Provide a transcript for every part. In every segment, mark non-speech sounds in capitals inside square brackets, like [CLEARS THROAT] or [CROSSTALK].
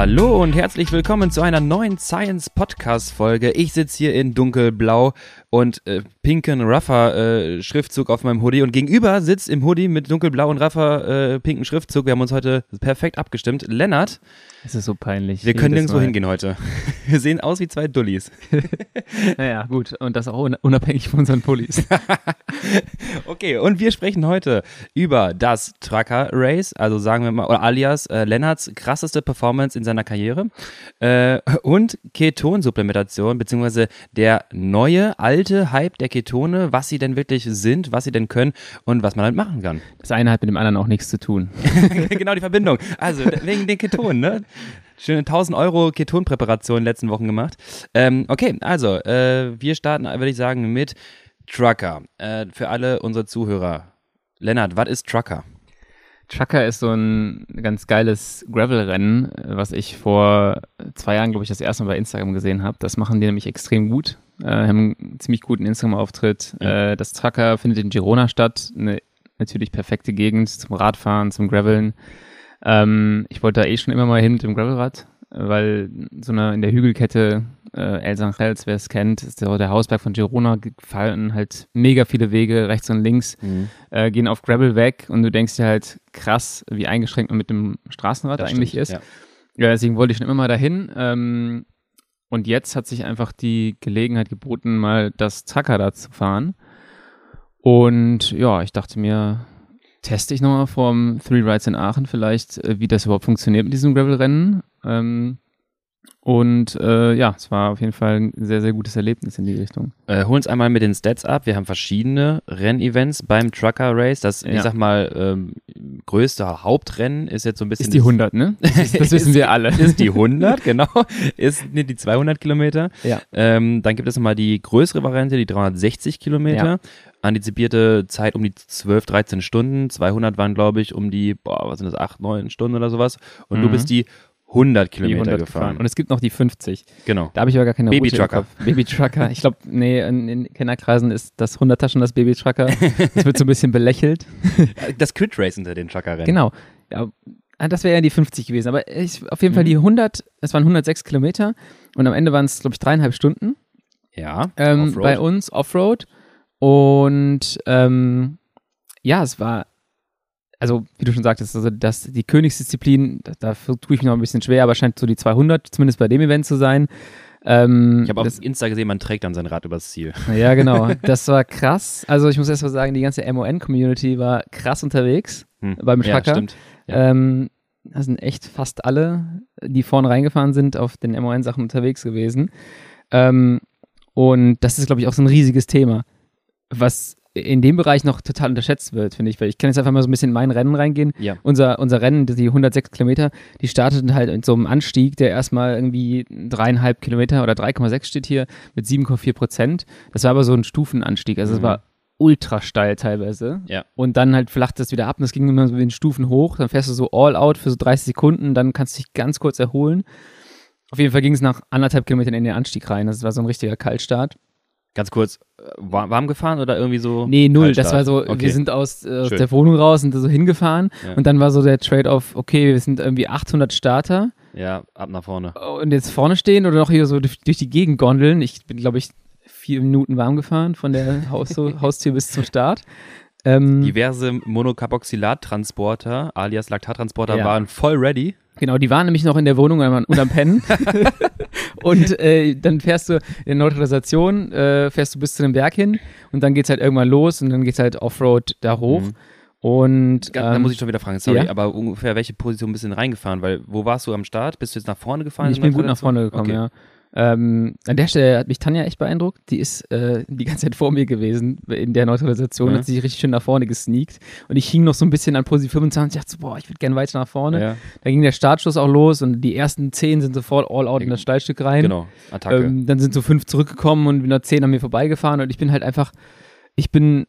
Hallo und herzlich willkommen zu einer neuen Science Podcast Folge. Ich sitze hier in dunkelblau und äh, pinken Ruffer äh, auf meinem Hoodie und gegenüber sitzt im Hoodie mit dunkelblau und Ruffer äh, pinken Schriftzug. Wir haben uns heute perfekt abgestimmt. Lennart. Es ist so peinlich. Wir können nirgendwo hingehen heute. [LAUGHS] Wir sehen aus wie zwei Dullis. [LAUGHS] naja, gut. Und das auch unabhängig von unseren Pullis. [LAUGHS] okay, und wir sprechen heute über das Trucker Race, also sagen wir mal, oder alias äh, Lennarts krasseste Performance in seiner Karriere äh, und Ketonsupplementation, beziehungsweise der neue, alte Hype der Ketone, was sie denn wirklich sind, was sie denn können und was man halt machen kann. Das eine hat mit dem anderen auch nichts zu tun. [LAUGHS] genau die Verbindung. Also wegen den Ketonen, ne? Schöne 1000 Euro Ketonpräparation in den letzten Wochen gemacht. Ähm, okay, also äh, wir starten, würde ich sagen, mit Trucker. Äh, für alle unsere Zuhörer. Lennart, was ist Trucker? Trucker ist so ein ganz geiles Gravel-Rennen, was ich vor zwei Jahren, glaube ich, das erste Mal bei Instagram gesehen habe. Das machen die nämlich extrem gut. Äh, haben einen ziemlich guten Instagram-Auftritt. Ja. Äh, das Trucker findet in Girona statt. Eine natürlich perfekte Gegend zum Radfahren, zum Graveln. Ähm, ich wollte da eh schon immer mal hin mit dem Gravelrad, weil so eine in der Hügelkette äh, El Sanchels, wer es kennt, ist der, der, Hausberg von Girona gefallen, halt mega viele Wege rechts und links, mhm. äh, gehen auf Gravel weg und du denkst dir halt krass, wie eingeschränkt man mit dem Straßenrad das eigentlich stimmt, ist. Ja. ja. deswegen wollte ich schon immer mal dahin. Ähm, und jetzt hat sich einfach die Gelegenheit geboten, mal das Zacker da zu fahren. Und ja, ich dachte mir, teste ich nochmal vom Three Rides in Aachen vielleicht, äh, wie das überhaupt funktioniert mit diesem Gravel-Rennen. Ähm, und äh, ja, es war auf jeden Fall ein sehr, sehr gutes Erlebnis in die Richtung. Äh, hol uns einmal mit den Stats ab. Wir haben verschiedene Rennevents beim Trucker Race. Das, ja. ich sag mal, ähm, größte Hauptrennen ist jetzt so ein bisschen. Ist die 100, ne? Das, ist, das [LAUGHS] wissen wir alle. Ist die 100, genau. Ist nicht die 200 Kilometer. Ja. Ähm, dann gibt es nochmal die größere Variante, die 360 Kilometer. Ja. Antizipierte Zeit um die 12, 13 Stunden. 200 waren, glaube ich, um die, boah, was sind das, 8, 9 Stunden oder sowas. Und mhm. du bist die 100 Kilometer 100 gefahren. gefahren. Und es gibt noch die 50. Genau. Da habe ich aber gar keine Baby Trucker. Baby Trucker. Ich glaube, [LAUGHS] nee, in, in Kennerkreisen ist das 100er schon das Baby Trucker. Das wird so ein bisschen belächelt. [LAUGHS] Das Crit Race unter den Trucker-Rennen. Genau. Ja, ah, das wäre ja die 50 gewesen. Aber ich, auf jeden Fall die 100, es waren 106 Kilometer und am Ende waren es, glaube ich, dreieinhalb Stunden. Ja. Ähm, bei uns Offroad. Und ähm, ja, es war also wie du schon sagtest, also das, die Königsdisziplin, da, da tue ich mich noch ein bisschen schwer, aber scheint so die 200, zumindest bei dem Event zu sein. Ähm, ich habe auf Insta gesehen, man trägt dann sein Rad übers Ziel. Ja, genau. Das war krass. Also ich muss erst mal sagen, die ganze MON-Community war krass unterwegs hm. beim Schracker. Ja, stimmt. Ja. Ähm, da sind echt fast alle, die vorne reingefahren sind, auf den MON-Sachen unterwegs gewesen. Ähm, und das ist, glaube ich, auch so ein riesiges Thema, was in dem Bereich noch total unterschätzt wird, finde ich, weil ich kann jetzt einfach mal so ein bisschen in mein Rennen reingehen. Ja. Unser, unser Rennen, die 106 Kilometer, die starteten halt in so einem Anstieg, der erstmal irgendwie dreieinhalb Kilometer oder 3,6 steht hier mit 7,4 Prozent. Das war aber so ein Stufenanstieg, also es mhm. war ultra steil teilweise. Ja. Und dann halt flacht das wieder ab und es ging immer so in Stufen hoch, dann fährst du so all out für so 30 Sekunden, dann kannst du dich ganz kurz erholen. Auf jeden Fall ging es nach anderthalb Kilometern in den Anstieg rein. Das war so ein richtiger Kaltstart. Ganz kurz, äh, warm gefahren oder irgendwie so? Nee, null. Das war so, okay. wir sind aus, äh, aus der Wohnung raus und so hingefahren ja. und dann war so der Trade-off, okay, wir sind irgendwie 800 Starter. Ja, ab nach vorne. Und jetzt vorne stehen oder noch hier so durch, durch die Gegend gondeln. Ich bin, glaube ich, vier Minuten warm gefahren von der [LAUGHS] Haus Haustür bis zum Start. Ähm, Diverse Monocarboxylat-Transporter, alias Laktattransporter, ja. waren voll ready. Genau, die waren nämlich noch in der Wohnung unterm Pennen. [LAUGHS] und äh, dann fährst du in Neutralisation, äh, fährst du bis zu dem Berg hin und dann geht's halt irgendwann los und dann geht's halt Offroad da hoch. Mhm. Und ähm, da muss ich schon wieder fragen, sorry, ja? aber ungefähr welche Position bist du denn reingefahren? Weil wo warst du am Start? Bist du jetzt nach vorne gefahren? Ich bin gut nach vorne gekommen, okay. ja. Ähm, an der Stelle hat mich Tanja echt beeindruckt. Die ist äh, die ganze Zeit vor mir gewesen in der Neutralisation, ja. hat sich richtig schön nach vorne gesneakt. Und ich hing noch so ein bisschen an Position 25. Ich dachte, so, boah, ich würde gerne weiter nach vorne. Ja. Da ging der Startschuss auch los und die ersten zehn sind sofort all out in das Steilstück rein. Genau, Attacke. Ähm, dann sind so fünf zurückgekommen und wieder zehn an mir vorbeigefahren. Und ich bin halt einfach, ich bin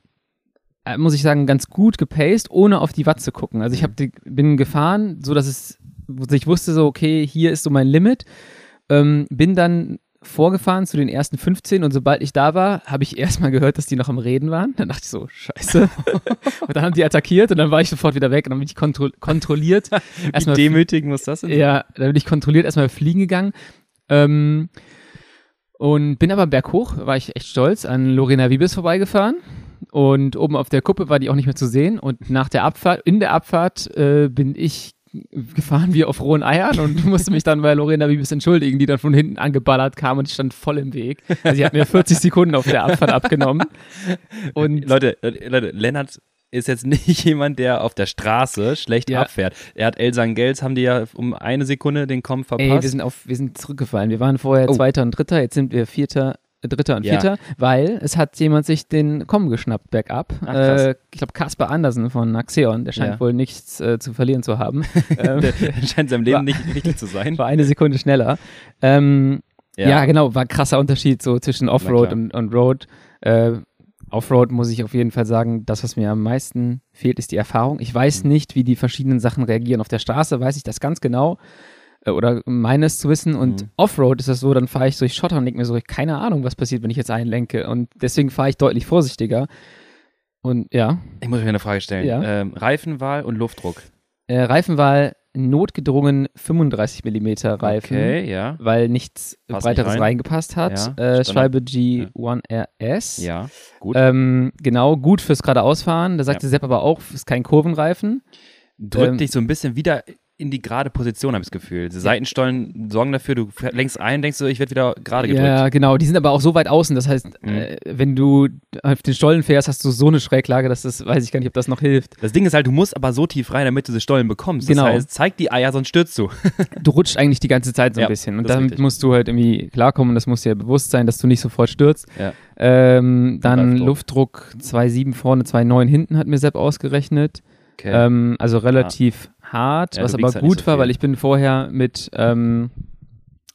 äh, muss ich sagen, ganz gut gepaced, ohne auf die Watt zu gucken. Also ich hab die, bin gefahren, so dass es, ich wusste so, okay, hier ist so mein Limit ähm, bin dann vorgefahren zu den ersten 15 und sobald ich da war, habe ich [LAUGHS] erstmal gehört, dass die noch am Reden waren. Dann dachte ich so, scheiße. [LAUGHS] und dann haben die attackiert und dann war ich sofort wieder weg und dann bin ich kontro kontrolliert. Wie [LAUGHS] demütigend muss das sein? Ja, dann bin ich kontrolliert erstmal fliegen gegangen. Ähm, und bin aber berghoch, war ich echt stolz, an Lorena Wiebes vorbeigefahren. Und oben auf der Kuppe war die auch nicht mehr zu sehen. Und nach der Abfahrt, in der Abfahrt äh, bin ich gefahren wie auf rohen Eiern und [LAUGHS] musste mich dann bei Lorena Wiebes entschuldigen, die dann von hinten angeballert kam und ich stand voll im Weg. Also sie hat mir 40 Sekunden auf der Abfahrt abgenommen. Und Leute, Leute, Lennart ist jetzt nicht [LAUGHS] jemand, der auf der Straße schlecht ja. abfährt. Er hat Elsan Gels, haben die ja um eine Sekunde den Kommen verpasst. Ey, wir sind, auf, wir sind zurückgefallen. Wir waren vorher oh. Zweiter und Dritter, jetzt sind wir Vierter, Dritter und Vierter, ja. weil es hat jemand sich den Kommen geschnappt, bergab. Ach, äh, ich glaube, Kasper Andersen von Axeon, der scheint ja. wohl nichts äh, zu verlieren zu haben. [LAUGHS] Ähm, der, scheint seinem Leben war, nicht wichtig zu sein. War eine Sekunde schneller. Ähm, ja. ja. genau, war ein krasser Unterschied so zwischen Offroad und, und Road. Äh, Offroad muss ich auf jeden Fall sagen, das, was mir am meisten fehlt, ist die Erfahrung. Ich weiß mhm. nicht, wie die verschiedenen Sachen reagieren. Auf der Straße weiß ich das ganz genau oder meines zu wissen. Und mhm. Offroad ist das so, dann fahre ich durch Schotter und denke mir so, keine Ahnung, was passiert, wenn ich jetzt einlenke. Und deswegen fahre ich deutlich vorsichtiger. Und ja. Ich muss mir eine Frage stellen. Ja? Ähm, Reifenwahl und Luftdruck. Äh, Reifenwahl notgedrungen 35 mm Reifen, okay, ja. weil nichts Passt breiteres rein. reingepasst hat. Ja, äh, Schwalbe G1 RS. Ja, gut. Ähm, genau, gut fürs geradeausfahren. Da sagte ja. Sepp aber auch, ist kein Kurvenreifen. Drückt ähm, dich so ein bisschen wieder in die gerade Position, habe ich das Gefühl. Die Seitenstollen sorgen dafür, du lenkst ein, denkst du, ich werde wieder gerade gedrückt. Ja, genau. Die sind aber auch so weit außen. Das heißt, mhm. äh, wenn du auf den Stollen fährst, hast du so eine Schräglage, dass das, weiß ich gar nicht, ob das noch hilft. Das Ding ist halt, du musst aber so tief rein, damit du diese Stollen bekommst. Genau. Das heißt, zeig die Eier, sonst stürzt du. du rutscht eigentlich die ganze Zeit so ein ja, bisschen. Und damit musst du halt irgendwie klarkommen. Das muss dir bewusst sein, dass du nicht sofort stürzt. Ja. Ähm, dann Luftdruck 2,7 vorne, 2,9 hinten hat mir Sepp ausgerechnet. Okay. Ähm, also relativ hart, ja, was aber halt gut so war, weil ich bin vorher mit ähm,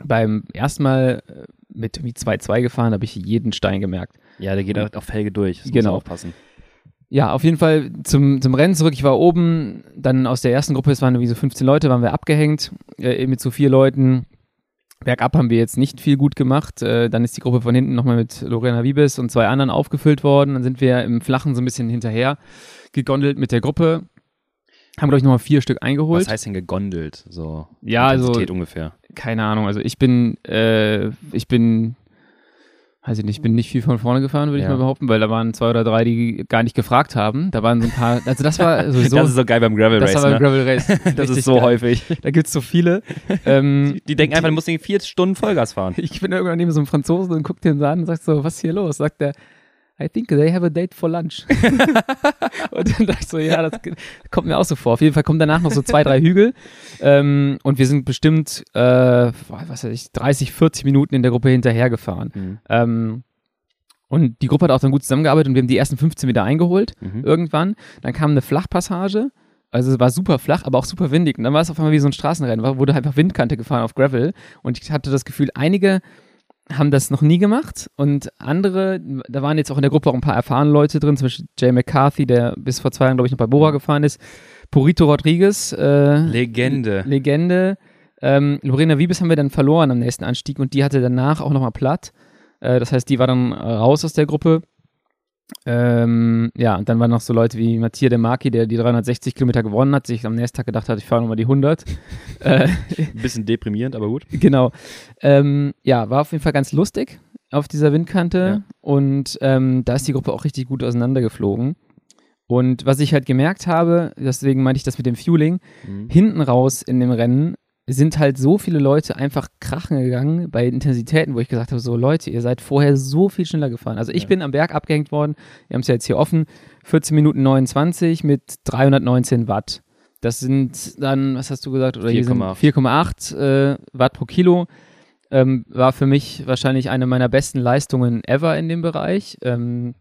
beim ersten Mal äh, mit irgendwie 2-2 gefahren, habe ich jeden Stein gemerkt. Ja, der geht auch auf Felge durch. Das genau. Muss aufpassen. Ja, auf jeden Fall zum, zum Rennen zurück. Ich war oben, dann aus der ersten Gruppe, es waren irgendwie so 15 Leute, waren wir abgehängt, äh, mit so vier Leuten. Bergab haben wir jetzt nicht viel gut gemacht. Äh, dann ist die Gruppe von hinten nochmal mit Lorena Wiebes und zwei anderen aufgefüllt worden. Dann sind wir im Flachen so ein bisschen hinterher gegondelt mit der Gruppe. Haben, glaube ich, nochmal vier Stück eingeholt. Was heißt denn gegondelt? So ja, also ungefähr. Keine Ahnung. Also ich bin, äh, ich bin, weiß ich nicht, ich bin nicht viel von vorne gefahren, würde ja. ich mal behaupten, weil da waren zwei oder drei, die gar nicht gefragt haben. Da waren so ein paar, also das war [LAUGHS] sowieso. das ist so geil beim Gravel Race. Das war beim ne? Gravel Race. [LAUGHS] das ist so geil. häufig. Da gibt es so viele. ähm, [LAUGHS] die, die, denken einfach, du musst vier Stunden Vollgas fahren. Ich bin irgendwann neben so einem Franzosen und guck den an und sag so, was ist hier los? Sagt der, I think they have a date for lunch. [LAUGHS] [LAUGHS] und dann dachte ich so, ja, das kommt mir auch so vor. Auf jeden Fall kommen danach noch so zwei, drei Hügel. Ähm, und wir sind bestimmt, äh, was weiß ich, 30, 40 Minuten in der Gruppe hinterhergefahren. Mhm. Ähm, und die Gruppe hat auch dann gut zusammengearbeitet und wir haben die ersten 15 Meter eingeholt mhm. irgendwann. Dann kam eine Flachpassage. Also es war super flach, aber auch super windig. Und dann war es auf einmal wie so ein Straßenrennen, wurde einfach Windkante gefahren auf Gravel. Und ich hatte das Gefühl, einige haben das noch nie gemacht und andere, da waren jetzt auch in der Gruppe auch ein paar erfahrene Leute drin, zum Beispiel Jay McCarthy, der bis vor zwei Jahren, glaube ich, noch bei Bora gefahren ist, Purito Rodriguez. Äh, Legende. Legende. Ähm, Lorena Wiebes haben wir dann verloren am nächsten Anstieg und die hatte danach auch nochmal platt. Äh, das heißt, die war dann raus aus der Gruppe. Ähm, ja, und dann waren noch so Leute wie Mattia De Marchi, der die 360 Kilometer gewonnen hat, sich am nächsten Tag gedacht hat, ich fahre nochmal die 100. [LAUGHS] äh, Ein bisschen deprimierend, aber gut. Genau. Ähm, ja, war auf jeden Fall ganz lustig auf dieser Windkante ja. und ähm, da ist die Gruppe auch richtig gut auseinandergeflogen. Und was ich halt gemerkt habe, deswegen meinte ich das mit dem Fueling, mhm. hinten raus in dem Rennen sind halt so viele Leute einfach krachen gegangen bei Intensitäten, wo ich gesagt habe, so Leute, ihr seid vorher so viel schneller gefahren. Also ich ja. bin am Berg abgehängt worden, wir haben es ja jetzt hier offen, 14 Minuten 29 mit 319 Watt. Das sind dann, was hast du gesagt? 4,8 äh, Watt pro Kilo. Ähm, war für mich wahrscheinlich eine meiner besten Leistungen ever in dem Bereich. Ähm,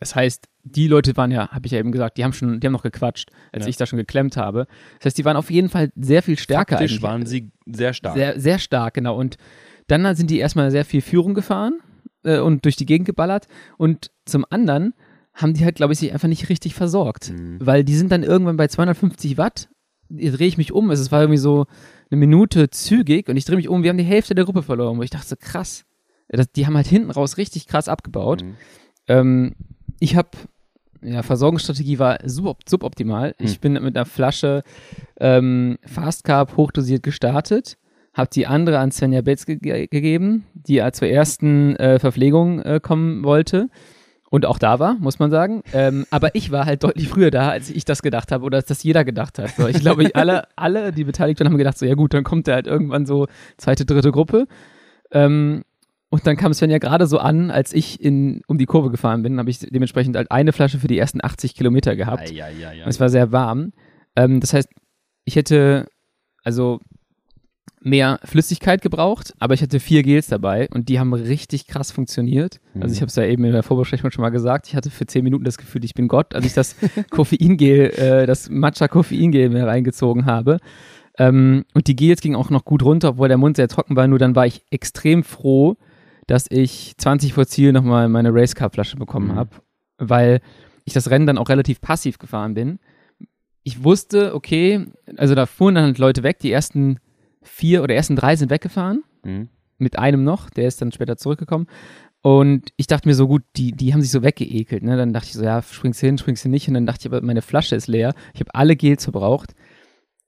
das heißt, die Leute waren ja, habe ich ja eben gesagt, die haben schon, die haben noch gequatscht, als ja. ich da schon geklemmt habe. Das heißt, die waren auf jeden Fall sehr viel stärker. Faktisch eigentlich. waren sie sehr stark. Sehr, sehr stark, genau. Und dann sind die erstmal sehr viel Führung gefahren äh, und durch die Gegend geballert. Und zum anderen haben die halt, glaube ich, sich einfach nicht richtig versorgt. Mhm. Weil die sind dann irgendwann bei 250 Watt, drehe ich mich um, es war irgendwie so eine Minute zügig und ich drehe mich um, wir haben die Hälfte der Gruppe verloren. Wo ich dachte so, krass. Das, die haben halt hinten raus richtig krass abgebaut. Mhm. Ähm, ich habe, ja, Versorgungsstrategie war sub suboptimal. Mhm. Ich bin mit einer Flasche ähm, Fast Carb hochdosiert gestartet, habe die andere an Svenja Betz ge gegeben, die zur ersten äh, Verpflegung äh, kommen wollte und auch da war, muss man sagen. Ähm, aber ich war halt deutlich früher da, als ich das gedacht habe oder als das jeder gedacht hat. So, ich glaube, alle, alle, die beteiligt waren, haben gedacht, so ja gut, dann kommt der halt irgendwann so zweite, dritte Gruppe. Ähm, und dann kam Sven ja gerade so an, als ich in, um die Kurve gefahren bin, habe ich dementsprechend halt eine Flasche für die ersten 80 Kilometer gehabt. Ja, ja, ja. Und es war sehr warm. Ähm, das heißt, ich hätte also mehr Flüssigkeit gebraucht, aber ich hatte vier Gels dabei und die haben richtig krass funktioniert. Also ich habe es ja eben in der Vorbesprechung schon mal gesagt, ich hatte für zehn Minuten das Gefühl, ich bin Gott, als ich das [LAUGHS] Koffeingel, äh, das Matcha-Koffeingel mir reingezogen habe. Ähm, und die Gels gingen auch noch gut runter, obwohl der Mund sehr trocken war, nur dann war ich extrem froh, dass ich 20 vor Ziel nochmal meine Race Cup Flasche bekommen Mhm. habe, weil ich das Rennen dann auch relativ passiv gefahren bin. Ich wusste, okay, also da fuhren dann halt Leute weg, die ersten vier oder ersten drei sind weggefahren, Mhm. mit einem noch, der ist dann später zurückgekommen. Und ich dachte mir so, gut, die, die haben sich so weggeekelt. Ne? Dann dachte ich so, ja, springst du hin, springst du nicht hin. Dann dachte ich, aber meine Flasche ist leer. Ich habe alle Gels verbraucht.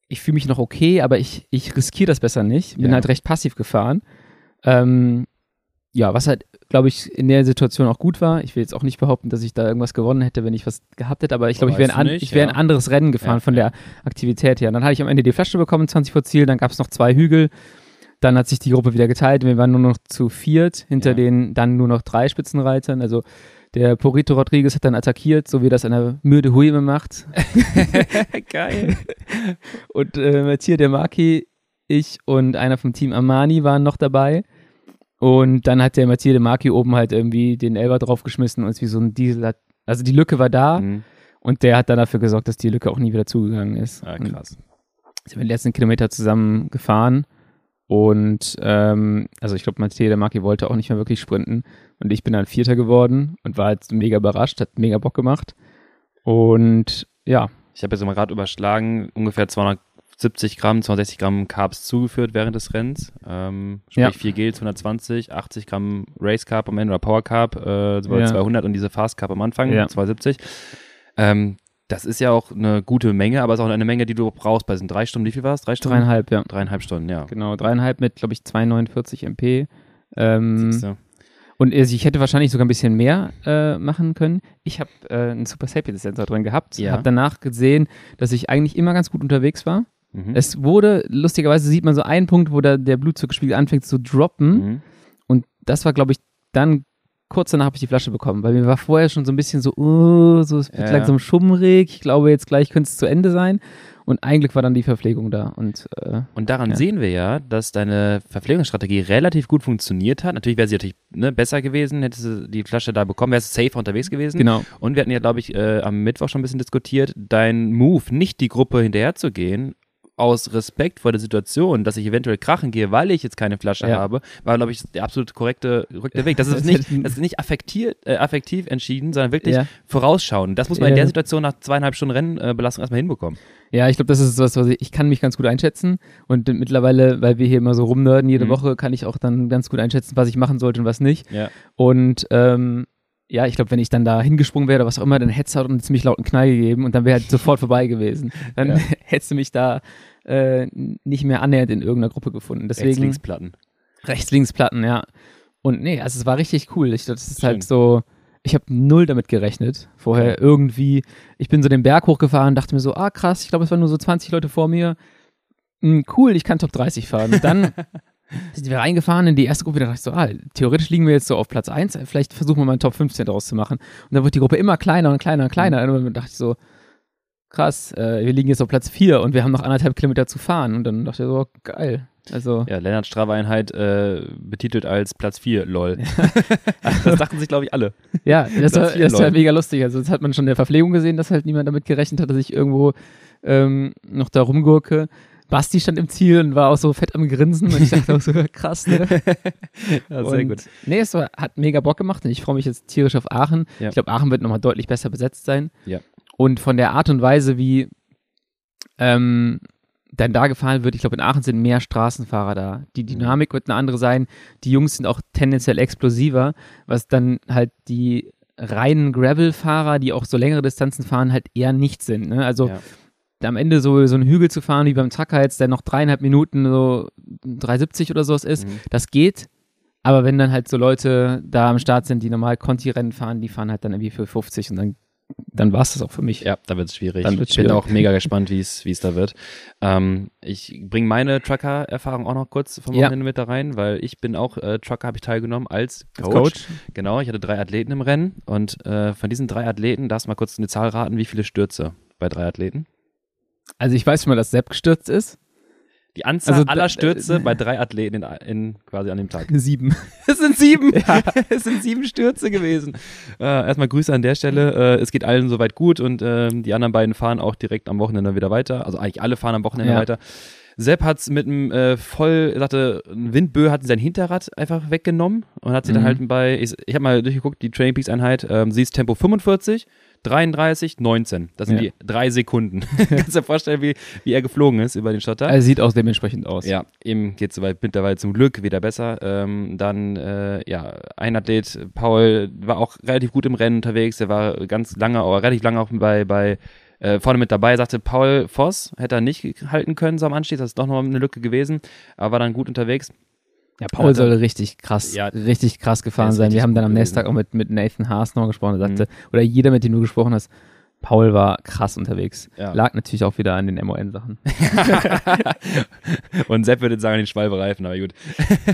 Ich fühle mich noch okay, aber ich, ich riskiere das besser nicht. Bin Ja. halt recht passiv gefahren. Ähm, ja, was halt, glaube ich, in der Situation auch gut war. Ich will jetzt auch nicht behaupten, dass ich da irgendwas gewonnen hätte, wenn ich was gehabt hätte, aber ich glaube, ich wäre ein, an, ich wär ja. ein anderes Rennen gefahren Ja, von der Aktivität her. Dann hatte ich am Ende die Flasche bekommen, 20 vor Ziel, dann gab es noch zwei Hügel. Dann hat sich die Gruppe wieder geteilt. Wir waren nur noch zu viert, hinter Ja. den dann nur noch drei Spitzenreitern. Also der Porito Rodriguez hat dann attackiert, so wie das an der Mürde Huime macht. [LAUGHS] Geil. Und äh, Mathieu De Marchi, ich und einer vom Team Armani waren noch dabei. Und dann hat der Mathieu De Marchi oben halt irgendwie den Elber draufgeschmissen und es wie so ein Diesel hat. Also die Lücke war da Mhm. und der hat dann dafür gesorgt, dass die Lücke auch nie wieder zugegangen ist. Ah, krass. sind wir die letzten Kilometer zusammen gefahren. Und ähm, also ich glaube, Mathieu De Marchi wollte auch nicht mehr wirklich sprinten. Und ich bin dann Vierter geworden und war halt mega überrascht, hat mega Bock gemacht. Und ja, Ich habe jetzt mal gerade überschlagen, ungefähr 270 Gramm, 260 Gramm Carbs zugeführt während des Rennens. Ähm, sprich Ja. 4 Gels 120, 80 Gramm Race Carb am Ende oder Power Carb, äh, Ja. 200 und diese Fast Carb am Anfang, Ja. 270. Ähm, das ist ja auch eine gute Menge, aber es ist auch eine Menge, die du brauchst bei diesen drei Stunden. Wie viel war es? Drei Stunden? dreieinhalb, ja. Dreieinhalb Stunden, ja. Genau, dreieinhalb mit, glaube ich, 2,49 MP. Ähm, und ich hätte wahrscheinlich sogar ein bisschen mehr äh, machen können. Ich habe äh, einen Super Sapiens Sensor drin gehabt, Ja. habe danach gesehen, dass ich eigentlich immer ganz gut unterwegs war. Mhm. Es wurde, lustigerweise sieht man so einen Punkt, wo da der Blutzuckerspiegel anfängt zu droppen. Mhm. Und das war, glaube ich, dann kurz danach habe ich die Flasche bekommen, weil mir war vorher schon so ein bisschen so, oh, so es wird Ja, langsam schummrig. Ich glaube, jetzt gleich könnte es zu Ende sein. Und eigentlich war dann die Verpflegung da. Und äh, Und daran Ja. sehen wir ja, dass deine Verpflegungsstrategie relativ gut funktioniert hat. Natürlich wäre sie natürlich ne, besser gewesen, hättest du die Flasche da bekommen, wärst du safer unterwegs gewesen. genau. Und wir hatten ja, glaube ich, äh, am Mittwoch schon ein bisschen diskutiert, dein Move, nicht die Gruppe hinterher zu gehen, aus Respekt vor der Situation, dass ich eventuell krachen gehe, weil ich jetzt keine Flasche Ja. habe, war, glaube ich, der absolut korrekte, korrekte Weg. Das ist [LAUGHS] nicht, das ist nicht affektiert, äh, affektiv entschieden, sondern wirklich Ja. vorausschauen. Das muss man in der Situation nach zweieinhalb Stunden Rennbelastung erstmal hinbekommen. Ja, ich glaube, das ist was, was ich, ich kann mich ganz gut einschätzen. Und mittlerweile, weil wir hier immer so rumnörden jede Mhm. Woche, kann ich auch dann ganz gut einschätzen, was ich machen sollte und was nicht. Ja. Und ähm, ja, ich glaube, wenn ich dann da hingesprungen wäre oder was auch immer, dann hätte es halt einen ziemlich lauten Knall gegeben und dann wäre halt sofort vorbei gewesen. Dann Ja. [LAUGHS] hättest du mich da äh, nicht mehr annähernd in irgendeiner Gruppe gefunden. Deswegen Rechts-Links-Platten. Rechts-Links-Platten, ja. Und nee, also es war richtig cool. Ich, das ist Schön. halt so, ich habe null damit gerechnet. Vorher irgendwie, ich bin so den Berg hochgefahren, dachte mir so, ah krass, ich glaube, es waren nur so 20 Leute vor mir. Hm, cool, ich kann Top 30 fahren. Und dann [LAUGHS] [LAUGHS] sind wir reingefahren in die erste Gruppe, da dachte ich so, ah, theoretisch liegen wir jetzt so auf Platz 1, vielleicht versuchen wir mal einen Top 15 daraus zu machen. Und dann wird die Gruppe immer kleiner und kleiner und kleiner. Und dann dachte ich so, krass, äh, wir liegen jetzt auf Platz 4 und wir haben noch anderthalb Kilometer zu fahren. Und dann dachte ich so, geil. Also, Ja, Lennart Strava-Einheit äh, betitelt als Platz 4, lol. [LAUGHS] das dachten sich, glaube ich, alle. Ja, das war, das war mega lustig. Also, das hat man schon in der Verpflegung gesehen, dass halt niemand damit gerechnet hat, dass ich irgendwo ähm, noch da rumgurke. Basti stand im Ziel und war auch so fett am Grinsen und ich dachte auch so, [LAUGHS] krass, ne? Ja, und, Nee, es war, hat mega Bock gemacht und ich freue mich jetzt tierisch auf Aachen. Ja. Ich glaube, Aachen wird nochmal deutlich besser besetzt sein. Ja. Und von der Art und Weise, wie, ähm, dann da gefahren wird. Ich glaube, in Aachen sind mehr Straßenfahrer da. Die Dynamik wird eine andere sein. Die Jungs sind auch tendenziell explosiver, was dann halt die reinen Gravel-Fahrer, die auch so längere Distanzen fahren, halt eher nicht sind. Ne? Also Ja. Am Ende so, so einen Hügel zu fahren wie beim Tracker jetzt, der noch dreieinhalb Minuten so 3,70 oder sowas ist, Mhm. das geht. Aber wenn dann halt so Leute da am Start sind, die normal Conti-Rennen fahren, die fahren halt dann irgendwie für 50 und dann, dann war es das auch für mich. Ja, da wird es schwierig. Dann wird's ich bin auch mega gespannt, wie es da wird. Ähm, ich bringe meine Trucker-Erfahrung auch noch kurz vom Ja. Wochenende mit da rein, weil ich bin auch äh, Trucker, habe ich teilgenommen als Als Coach. Coach. Genau, ich hatte drei Athleten im Rennen und äh, von diesen drei Athleten, darfst du mal kurz eine Zahl raten, wie viele Stürze bei drei Athleten? Also ich weiß schon mal, dass Sepp gestürzt ist. Die Anzahl Also, aller äh, Stürze äh, bei drei Athleten in, in quasi an dem Tag. [LAUGHS] Sieben. [LAUGHS] Es sind sieben. [LAUGHS] es sind sieben Stürze gewesen. Äh, erstmal Grüße an der Stelle. Äh, es geht allen soweit gut und ähm, die anderen beiden fahren auch direkt am Wochenende wieder weiter. Also eigentlich alle fahren am Wochenende Ja. weiter. Sepp hat es mit einem äh, voll, sagte, ein Windböe hat sein Hinterrad einfach weggenommen und hat sie dann Mhm. halt bei, ich, ich habe mal durchgeguckt, die Training Peaks Einheit, ähm, sie ist Tempo 45, 33, 19. Das sind Ja. die drei Sekunden. [LAUGHS] Kannst dir vorstellen, wie, wie er geflogen ist über den Schotter. Also sieht auch dementsprechend aus. Ja, ihm geht soweit mittlerweile zum Glück wieder besser. Ähm, dann, äh, ja, ein Athlet, Paul, war auch relativ gut im Rennen unterwegs. Der war ganz lange, aber relativ lange auch bei, bei äh, vorne mit dabei. Sagte, Paul Voss hätte er nicht halten können so am Anstieg. Das ist doch noch eine Lücke gewesen, aber war dann gut unterwegs. Ja, Paul Ja, soll richtig krass, Ja. richtig krass Der gefahren sein. Wir haben dann am nächsten. Tag auch mit, mit Nathan Haas noch gesprochen. Er sagte, Mhm. oder jeder, mit dem du gesprochen hast, Paul war krass unterwegs. Ja. Lag natürlich auch wieder an den MON-Sachen. [LAUGHS] Und Sepp würde sagen, den Schwalbereifen, aber gut.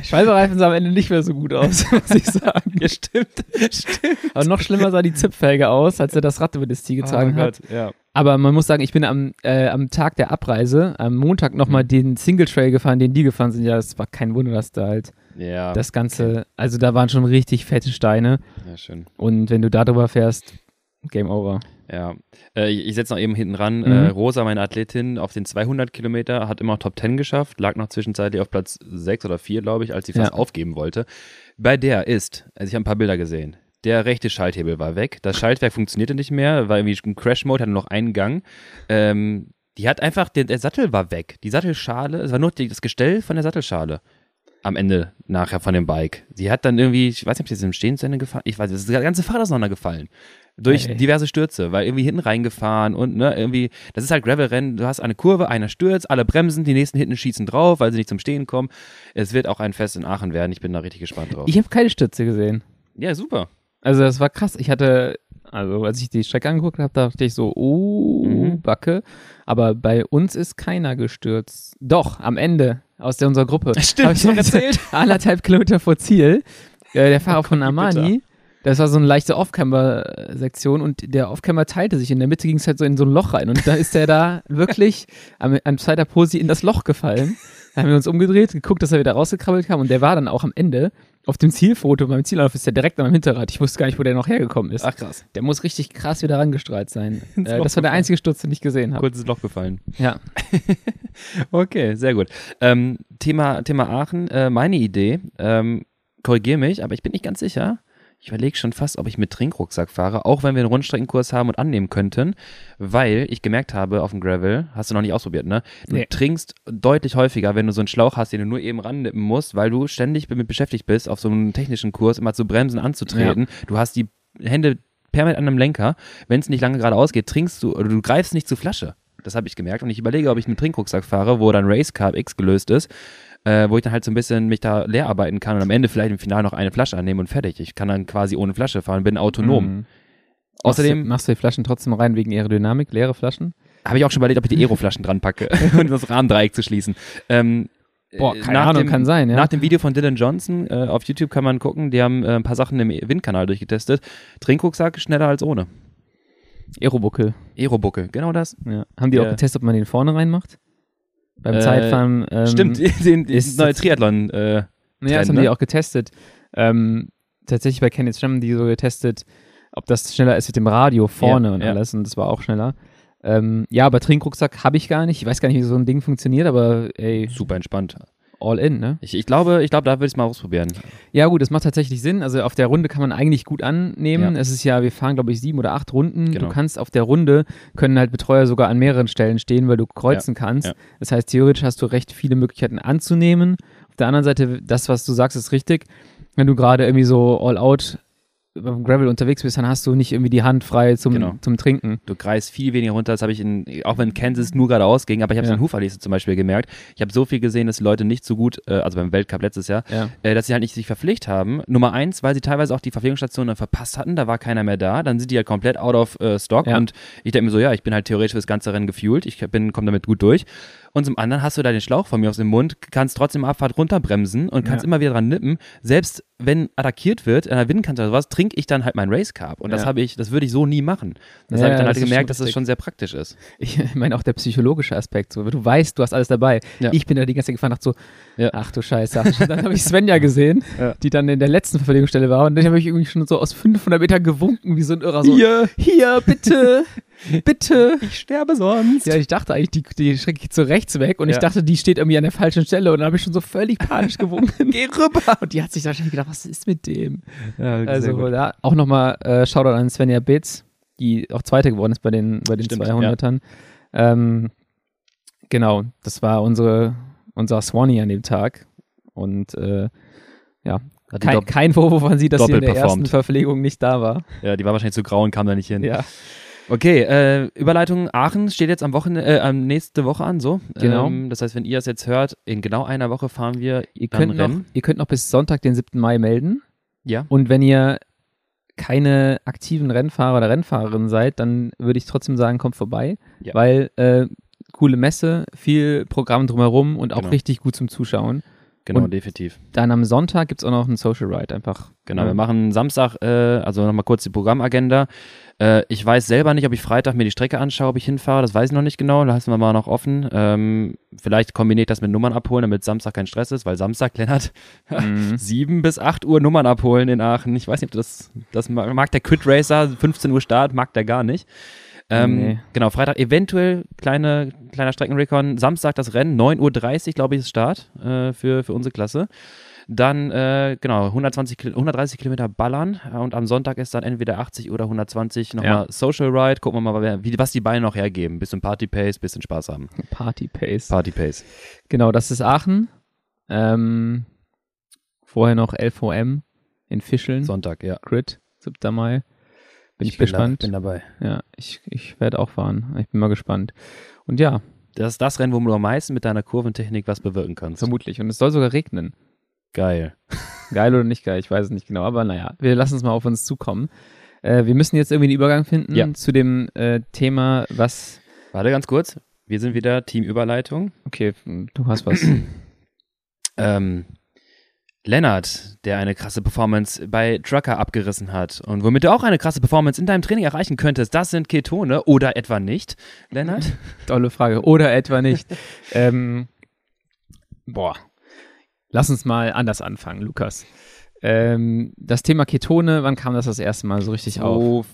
Schwalbereifen sah am Ende nicht mehr so gut aus, [LAUGHS] muss ich sagen. Ja, stimmt, stimmt. Aber noch schlimmer sah die Zipfelge aus, als er das Rad über das Ziel getragen oh hat. Gott, ja. Aber man muss sagen, ich bin am, äh, am Tag der Abreise, am Montag nochmal Mhm. den Single Trail gefahren, den die gefahren sind. Ja, das war kein Wunder, dass da halt Ja, das Ganze, also da waren schon richtig fette Steine. ja, schön. Und wenn du da drüber fährst, Game Over. Ja, äh, ich setze noch eben hinten ran. Mhm. Äh, Rosa, meine Athletin, auf den 200 Kilometer hat immer Top 10 geschafft, lag noch zwischenzeitlich auf Platz 6 oder 4, glaube ich, als sie fast Ja. aufgeben wollte. Bei der ist, also ich habe ein paar Bilder gesehen, der rechte Schalthebel war weg, das Schaltwerk funktionierte nicht mehr, war irgendwie im Crash-Mode, hatte nur noch einen Gang. Ähm, die hat einfach, der, der Sattel war weg, die Sattelschale, es war nur die, das Gestell von der Sattelschale am Ende nachher von dem Bike. Sie hat dann irgendwie, ich weiß nicht, ob sie jetzt im Stehen zu Ende gefahren, ich weiß nicht, das ganze Fahrrad auseinandergefallen. Durch Ey. diverse Stürze, weil irgendwie hinten reingefahren und ne, irgendwie, das ist halt Gravel-Rennen, du hast eine Kurve, einer stürzt, alle bremsen, die nächsten hinten schießen drauf, weil sie nicht zum Stehen kommen. Es wird auch ein Fest in Aachen werden, ich bin da richtig gespannt drauf. Ich habe keine Stütze gesehen. ja, super. Also das war krass. Ich hatte, also als ich die Strecke angeguckt habe, dachte ich so, oh, Mhm. Backe. Aber bei uns ist keiner gestürzt. Doch, am Ende aus der unserer Gruppe. [LAUGHS] Stimmt, Hab ich erzählt. [LAUGHS] Anderthalb Kilometer vor Ziel. Äh, der Fahrer von wie Armani. Das war so eine leichte Off-Camber-Sektion und der Off-Camber teilte sich. In der Mitte ging es halt so in so ein Loch rein. Und da ist der da [LAUGHS] wirklich am, am zweiter Posi in das Loch gefallen. Da haben wir uns umgedreht, geguckt, dass er wieder rausgekrabbelt kam. Und der war dann auch am Ende auf dem Zielfoto, beim Ziellauf ist der direkt an meinem Hinterrad. Ich wusste gar nicht, wo der noch hergekommen ist. Ach krass, Der muss richtig krass wieder rangestrahlt sein. [LAUGHS] Äh, das war der einzige Sturz, den ich gesehen habe. kurzes Loch gefallen. Ja. [LAUGHS] Okay, sehr gut. Ähm, Thema, Thema Aachen, äh, meine Idee, ähm, korrigiere mich, aber ich bin nicht ganz sicher. Ich überlege schon fast, ob ich mit Trinkrucksack fahre, auch wenn wir einen Rundstreckenkurs haben und annehmen könnten, weil ich gemerkt habe auf dem Gravel, hast du noch nicht ausprobiert, ne? Du Nee. trinkst deutlich häufiger, wenn du so einen Schlauch hast, den du nur eben rannippen musst, weil du ständig damit beschäftigt bist, auf so einem technischen Kurs immer zu bremsen, anzutreten. Du hast die Hände permanent an einem Lenker. Wenn es nicht lange geradeaus geht, trinkst du, oder du greifst nicht zur Flasche. Das habe ich gemerkt und ich überlege, ob ich mit Trinkrucksack fahre, wo dann Race Carb X gelöst ist, äh, wo ich dann halt so ein bisschen mich da leer arbeiten kann und am Ende vielleicht im Finale noch eine Flasche annehmen und fertig. Ich kann dann quasi ohne Flasche fahren, bin autonom. Mhm. Außerdem Machst du, machst du die Flaschen trotzdem rein wegen Aerodynamik, leere Flaschen? habe ich auch schon überlegt, ob ich die Aeroflaschen dran packe, [LAUGHS] [LAUGHS] um das Rahmendreieck zu schließen. Ähm, Boah, äh, keine nach Ahnung, dem, kann sein, ja. Nach dem Video von Dylan Johnson äh, auf YouTube kann man gucken, die haben äh, ein paar Sachen im Windkanal durchgetestet. Trinkrucksack schneller als ohne. Aerobuckel. Aerobuckel, genau das. Ja. Haben die auch Ja. getestet, ob man den vorne reinmacht? Beim Äh, Zeitfahren. Ähm, Stimmt, [LAUGHS] den, den ist neue Triathlon. Äh, Ja, das Trend, haben ne? die auch getestet. Ähm, tatsächlich bei Kenneth Schramm haben die so getestet, ob das schneller ist mit dem Radio vorne Ja, und ja. alles und das war auch schneller. Ähm, ja, aber Trinkrucksack habe ich gar nicht. Ich weiß gar nicht, wie so ein Ding funktioniert, aber ey, super entspannt. All in, ne? Ich, ich glaube, ich glaube, da würde ich es mal ausprobieren. Ja, gut, das macht tatsächlich Sinn. Also auf der Runde kann man eigentlich gut annehmen. Ja. Es ist ja, wir fahren, glaube ich, sieben oder acht Runden. Genau. Du kannst auf der Runde, können halt Betreuer sogar an mehreren Stellen stehen, weil du kreuzen kannst. ja. Das heißt, theoretisch hast du recht viele Möglichkeiten anzunehmen. Auf der anderen Seite, das, was du sagst, ist richtig. Wenn du gerade irgendwie so all out beim Gravel unterwegs bist, dann hast du nicht irgendwie die Hand frei zum, Genau. zum Trinken. Du greifst viel weniger runter. Das habe ich in, auch wenn Kansas nur geradeaus ging, aber ich habe es Ja. in Hufalise zum Beispiel gemerkt. Ich habe so viel gesehen, dass Leute nicht so gut, äh, also beim Weltcup letztes Jahr, Ja. äh, dass sie halt nicht sich verpflichtet haben. Nummer eins, weil sie teilweise auch die Verpflegungsstationen verpasst hatten, da war keiner mehr da, dann sind die halt komplett out of äh, stock Ja. und ich denke mir so, ja, ich bin halt theoretisch fürs ganze Rennen gefühlt, ich bin, komme damit gut durch. Und zum anderen hast du da den Schlauch von mir aus dem Mund, kannst trotzdem Abfahrt runterbremsen und kannst Ja. immer wieder dran nippen. Selbst wenn attackiert wird, an der Windkante oder was, trinke ich dann halt meinen Race Carb. Und das Ja. habe ich, das würde ich so nie machen. Das Ja, habe ich dann halt das gemerkt, dass das schon sehr praktisch ist. Ich meine auch der psychologische Aspekt. So, du weißt, du hast alles dabei. Ja. Ich bin da die ganze Zeit gefahren, dachte so, ach du Scheiße. Dann habe ich Svenja [LAUGHS] gesehen, die dann in der letzten Verpflegungsstelle war. Und dann habe ich irgendwie schon so aus 500 Metern gewunken, wie so ein Irrer. So, Hier, hier, bitte, [LAUGHS] bitte. ich sterbe sonst. Ja, ich dachte eigentlich, die, die schrecke ich zu rechts weg. Und ich Ja. dachte, die steht irgendwie an der falschen Stelle. Und dann habe ich schon so völlig panisch [LAUGHS] gewunken. Geh rüber. Und die hat sich wahrscheinlich gedacht, was ist mit dem? Ja, Also da auch nochmal äh, Shoutout an Svenja Bitz, die auch Zweite geworden ist bei den, bei den Stimmt, 200ern. Ähm, genau, das war unsere, unser Swanee an dem Tag. Und äh, ja, kein, kein Vorwurf an sie, dass sie in der ersten. Verpflegung nicht da war. ja, die war wahrscheinlich zu grau und kam da nicht hin. Ja, Okay, äh, Überleitung Aachen steht jetzt am Wochenende, äh, am nächste Woche an, so. Genau. Ähm, das heißt, wenn ihr es jetzt hört, in genau einer Woche fahren wir ihr könnt, noch, Rennen. ihr könnt noch bis Sonntag, den 7. Mai melden. Ja. Und wenn ihr keine aktiven Rennfahrer oder Rennfahrerin seid, dann würde ich trotzdem sagen, kommt vorbei, Ja. weil äh, coole Messe, viel Programm drumherum und auch Genau. richtig gut zum Zuschauen. Genau, Und- definitiv. Dann am Sonntag gibt es auch noch einen Social Ride, einfach. Genau, Ja. wir machen Samstag, äh, also nochmal kurz die Programmagenda. Äh, ich weiß selber nicht, ob ich Freitag mir die Strecke anschaue, ob ich hinfahre, das weiß ich noch nicht genau, lassen wir mal noch offen. Ähm, vielleicht kombiniert das mit Nummern abholen, damit Samstag kein Stress ist, weil Samstag, [LAUGHS] Lennart, Mhm. 7 bis 8 Uhr Nummern abholen in Aachen. Ich weiß nicht, ob das, das mag, der Crit Racer, 15 Uhr Start, mag der gar nicht. Ähm, Nee. Genau, Freitag eventuell kleine, kleiner Streckenrecon. Samstag das Rennen, 9.30 Uhr, glaube ich, ist Start äh, für, für unsere Klasse. Dann, äh, genau, 120, Kil- 130 Kilometer ballern äh, und am Sonntag ist dann entweder 80 oder 120 nochmal Ja. Social Ride. Gucken wir mal, wie, was die Beine noch hergeben. Bisschen Party Pace, bisschen Spaß haben. Party Pace. Party Pace. Genau, das ist Aachen. Ähm, vorher noch LVM in Fischeln. Sonntag, ja. Grid, 7. Mai. Bin ich, bin gespannt. Da, bin dabei. ja, ich, ich werde auch fahren. Ich bin mal gespannt. Und ja, Das ist das Rennen, wo du am meisten mit deiner Kurventechnik was bewirken kannst. vermutlich. Und es soll sogar regnen. Geil. [LAUGHS] Geil oder nicht geil, ich weiß es nicht genau. Aber naja, wir lassen es mal auf uns zukommen. Äh, wir müssen jetzt irgendwie einen Übergang finden Ja. zu dem äh, Thema, was. Warte ganz kurz. Wir sind wieder Teamüberleitung. Okay, du hast was. [CLEARS THROAT] Ähm, Lennart, der eine krasse Performance bei Trucker abgerissen hat und womit du auch eine krasse Performance in deinem Training erreichen könntest, das sind Ketone oder etwa nicht, Lennart? [LAUGHS] Tolle Frage. Oder etwa nicht. [LAUGHS] ähm, boah. Lass uns mal anders anfangen, Lukas. Ähm, das Thema Ketone, wann kam das das erste Mal so richtig auf? So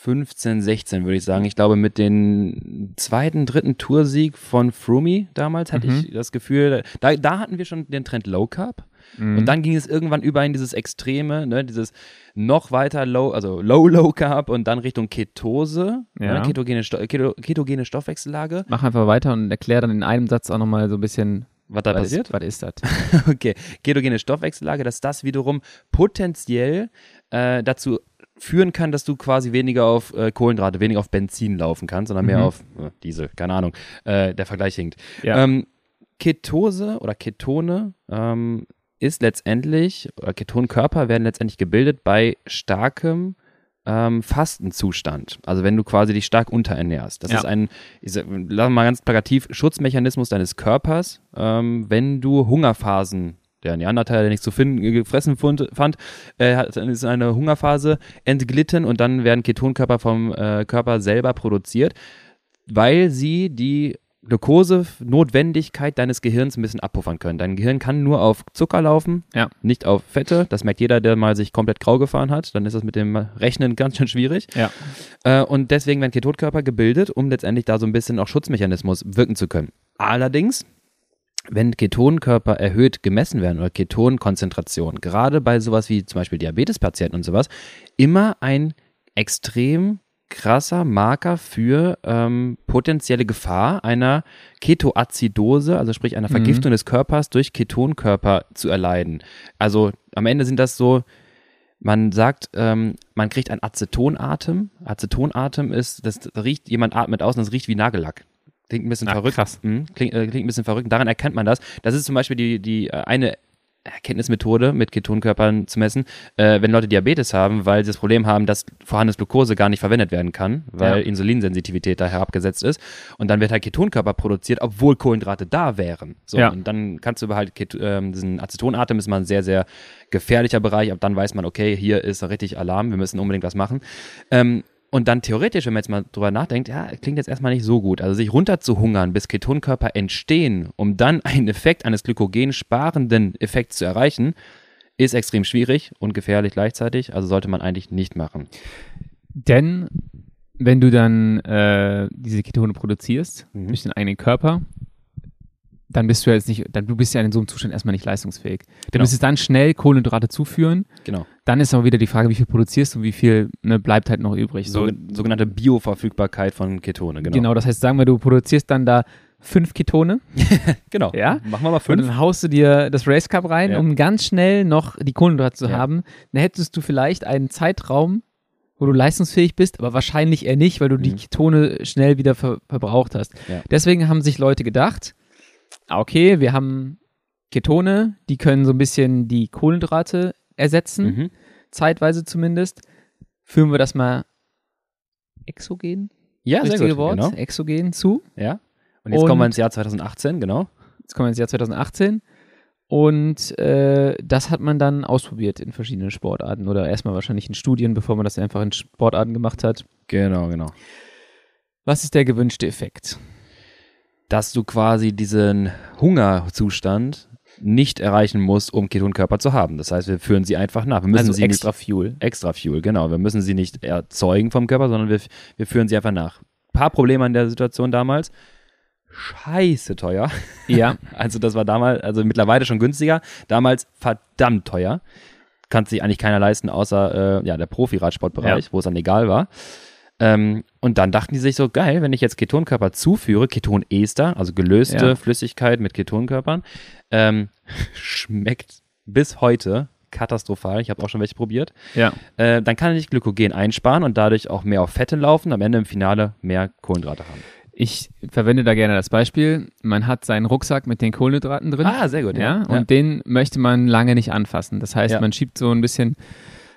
15, 16 würde ich sagen. Ich glaube, mit dem zweiten, dritten Toursieg von Froome damals hatte Mhm. ich das Gefühl, da, da hatten wir schon den Trend Low Carb. Mhm. Und dann ging es irgendwann über in dieses Extreme, ne, dieses noch weiter Low, also Low Low Carb und dann Richtung Ketose, Ja. ne, ketogene, Sto Keto ketogene Stoffwechsellage. Mach einfach weiter und erklär dann in einem Satz auch nochmal so ein bisschen, Was da was passiert? Ist, was ist das? [LAUGHS] Okay, ketogene Stoffwechsellage, dass das wiederum potenziell äh, dazu führen kann, dass du quasi weniger auf äh, Kohlenhydrate, weniger auf Benzin laufen kannst, sondern mehr Mhm. auf äh, Diesel, keine Ahnung. Äh, der Vergleich hinkt. Ja. Ähm, Ketose oder Ketone ähm, ist letztendlich, oder Ketonkörper werden letztendlich gebildet bei starkem ähm, Fastenzustand. Also wenn du quasi dich stark unterernährst. Das Ja. ist ein, ich sag, mal ganz plakativ, Schutzmechanismus deines Körpers, ähm, wenn du Hungerphasen der Neandertaler, der nichts zu finden, gefressen fund, fand, äh, hat, ist in eine Hungerphase entglitten und dann werden Ketonkörper vom äh, Körper selber produziert, weil sie die Glukosenotwendigkeit deines Gehirns ein bisschen abpuffern können. Dein Gehirn kann nur auf Zucker laufen, Ja. nicht auf Fette. Das merkt jeder, der mal sich komplett grau gefahren hat. Dann ist das mit dem Rechnen ganz schön schwierig. Ja. Äh, und deswegen werden Ketonkörper gebildet, um letztendlich da so ein bisschen auch Schutzmechanismus wirken zu können. Allerdings wenn Ketonkörper erhöht gemessen werden oder Ketonkonzentration, gerade bei sowas wie zum Beispiel Diabetespatienten und sowas, immer ein extrem krasser Marker für ähm, potenzielle Gefahr einer Ketoazidose, also sprich einer Vergiftung mhm. des Körpers durch Ketonkörper zu erleiden. Also am Ende sind das so, man sagt, ähm, man kriegt einen Acetonatem. Acetonatem ist, das, das riecht, jemand atmet aus und es riecht wie Nagellack. Klingt ein bisschen Ach, verrückt. Krass. Mhm, klingt, äh, klingt ein bisschen verrückt. Daran erkennt man das. Das ist zum Beispiel die, die äh, eine Erkenntnismethode mit Ketonkörpern zu messen, äh, wenn Leute Diabetes haben, weil sie das Problem haben, dass vorhandenes Glucose gar nicht verwendet werden kann, weil ja. Insulinsensitivität da herabgesetzt ist. Und dann wird halt Ketonkörper produziert, obwohl Kohlenhydrate da wären. So, ja. und dann kannst du über halt Ket ähm, diesen Acetonatem ist mal ein sehr, sehr gefährlicher Bereich. Ab dann weiß man, okay, hier ist richtig Alarm, wir müssen unbedingt was machen. Ähm, und dann theoretisch, wenn man jetzt mal drüber nachdenkt, ja, klingt jetzt erstmal nicht so gut. Also sich runter zu hungern, bis Ketonkörper entstehen, um dann [LAUGHS] einen Effekt eines glykogensparenden Effekts zu erreichen, ist extrem schwierig und gefährlich gleichzeitig. Also sollte man eigentlich nicht machen. Denn wenn du dann äh, diese Ketone produzierst mhm. durch den eigenen Körper, dann bist du jetzt nicht, dann du bist ja in so einem Zustand erstmal nicht leistungsfähig. Du genau. müsstest dann schnell Kohlenhydrate zuführen. Genau. Dann ist aber wieder die Frage, wie viel produzierst du und wie viel ne, bleibt halt noch übrig. So, sogenannte Bioverfügbarkeit von Ketone, genau. Genau, das heißt, sagen wir, du produzierst dann da fünf Ketone. [LAUGHS] genau. Ja. Machen wir mal fünf. Und dann haust du dir das Race Cup rein, ja. um ganz schnell noch die Kohlenhydrate zu ja. haben. Dann hättest du vielleicht einen Zeitraum, wo du leistungsfähig bist, aber wahrscheinlich eher nicht, weil du mhm. die Ketone schnell wieder ver verbraucht hast. Ja. Deswegen haben sich Leute gedacht, okay, wir haben Ketone, die können so ein bisschen die Kohlenhydrate ersetzen, mhm. zeitweise zumindest. Führen wir das mal exogen? Ja, sehr gut. Wort, genau. exogen zu. Ja. Und jetzt und kommen wir ins Jahr 2018, genau. Jetzt kommen wir ins Jahr 2018. Und äh, das hat man dann ausprobiert in verschiedenen Sportarten oder erstmal wahrscheinlich in Studien, bevor man das einfach in Sportarten gemacht hat. Genau, genau. Was ist der gewünschte Effekt? Dass du quasi diesen Hungerzustand nicht erreichen musst, um Ketonkörper zu haben. Das heißt, wir führen sie einfach nach. Wir müssen also sie extra nicht, Fuel. Extra Fuel, genau. Wir müssen sie nicht erzeugen vom Körper, sondern wir, wir führen sie einfach nach. Ein paar Probleme an der Situation damals. Scheiße teuer. Ja. [LAUGHS] Also das war damals, also mittlerweile schon günstiger. Damals verdammt teuer. Kann sich eigentlich keiner leisten, außer äh, ja, der Profi-Radsportbereich, ja. wo es dann egal war. Ähm, und dann dachten die sich so, geil, wenn ich jetzt Ketonkörper zuführe, Ketonester, also gelöste ja. Flüssigkeit mit Ketonkörpern, ähm, [LAUGHS] schmeckt bis heute katastrophal. Ich habe auch schon welche probiert. Ja. Äh, dann kann ich Glykogen einsparen und dadurch auch mehr auf Fette laufen, am Ende im Finale mehr Kohlenhydrate haben. Ich verwende da gerne das Beispiel. Man hat seinen Rucksack mit den Kohlenhydraten drin. Ah, sehr gut. Ja. ja. Und ja. den möchte man lange nicht anfassen. Das heißt, man schiebt so ein bisschen